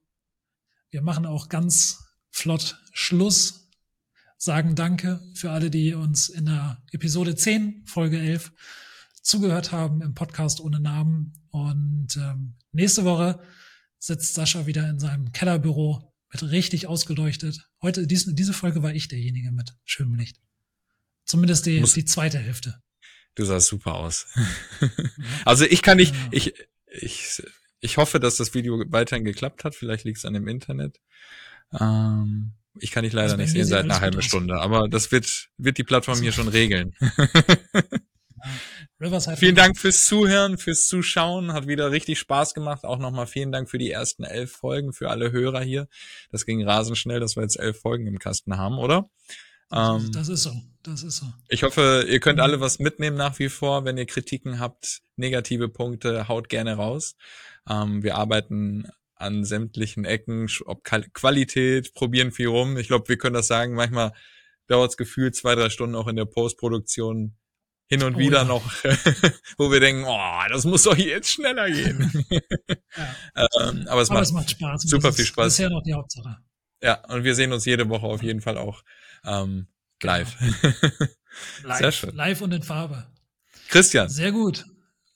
wir machen auch ganz flott Schluss, sagen Danke für alle, die uns in der Episode 10, Folge 11 zugehört haben im Podcast ohne Namen. Und ähm, nächste Woche sitzt Sascha wieder in seinem Kellerbüro, wird richtig ausgeleuchtet. Heute, dies, diese Folge war ich derjenige mit schönem Licht. Zumindest die, Muss, die zweite Hälfte. Du sahst super aus. also ich kann nicht, ja. ich, ich, ich hoffe, dass das Video weiterhin geklappt hat. Vielleicht liegt es an dem Internet. Ähm, ich kann dich leider also nicht sehen seit einer halben Stunde, aber das wird, wird die Plattform hier schon regeln. Vielen Dank fürs Zuhören, fürs Zuschauen. Hat wieder richtig Spaß gemacht. Auch nochmal vielen Dank für die ersten elf Folgen, für alle Hörer hier. Das ging rasend schnell, dass wir jetzt elf Folgen im Kasten haben, oder? Ähm, das ist so, das ist so. Ich hoffe, ihr könnt alle was mitnehmen nach wie vor. Wenn ihr Kritiken habt, negative Punkte, haut gerne raus. Ähm, wir arbeiten an sämtlichen Ecken, ob Qualität, probieren viel rum. Ich glaube, wir können das sagen. Manchmal dauert es gefühlt zwei, drei Stunden auch in der Postproduktion hin und oh, wieder ja. noch, wo wir denken, oh, das muss doch jetzt schneller gehen. ja. ähm, aber es, aber macht, es macht Spaß. Super viel Spaß. Das ist ja noch die Hauptsache. Ja, und wir sehen uns jede Woche auf jeden Fall auch ähm, live. Genau. live. Sehr schön. Live und in Farbe. Christian. Sehr gut.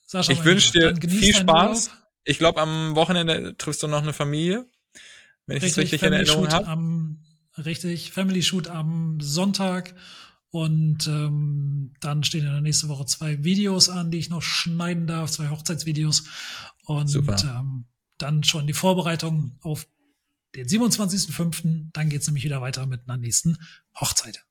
Sascha, ich wünsche dir viel Spaß. Ich glaube, am Wochenende triffst du noch eine Familie. wenn ich richtig, das richtig in Erinnerung habe. Richtig, Family Shoot am Sonntag. Und ähm, dann stehen in der nächsten Woche zwei Videos an, die ich noch schneiden darf, zwei Hochzeitsvideos. Und ähm, dann schon die Vorbereitung auf den 27.05. Dann geht's nämlich wieder weiter mit einer nächsten Hochzeit.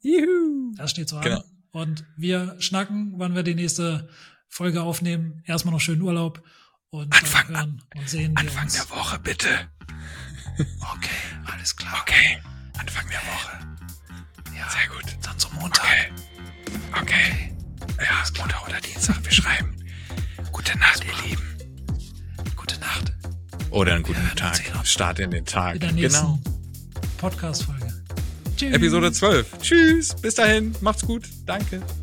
Juhu. Das steht so genau. an. Und wir schnacken, wann wir die nächste Folge aufnehmen. Erstmal noch schönen Urlaub und Anfang, hören und sehen Anfang uns. der Woche bitte. Okay, alles klar. Okay, Anfang der Woche. Ja, sehr gut. Dann zum Montag. Okay. Okay. okay. Ja, Montag oder Dienstag. Wir schreiben. Gute Nacht, ihr Lieben. Gute Nacht. Oder einen guten Tag. Start in den Tag. In der genau. Podcast-Folge. Episode 12. Tschüss. Bis dahin. Macht's gut. Danke.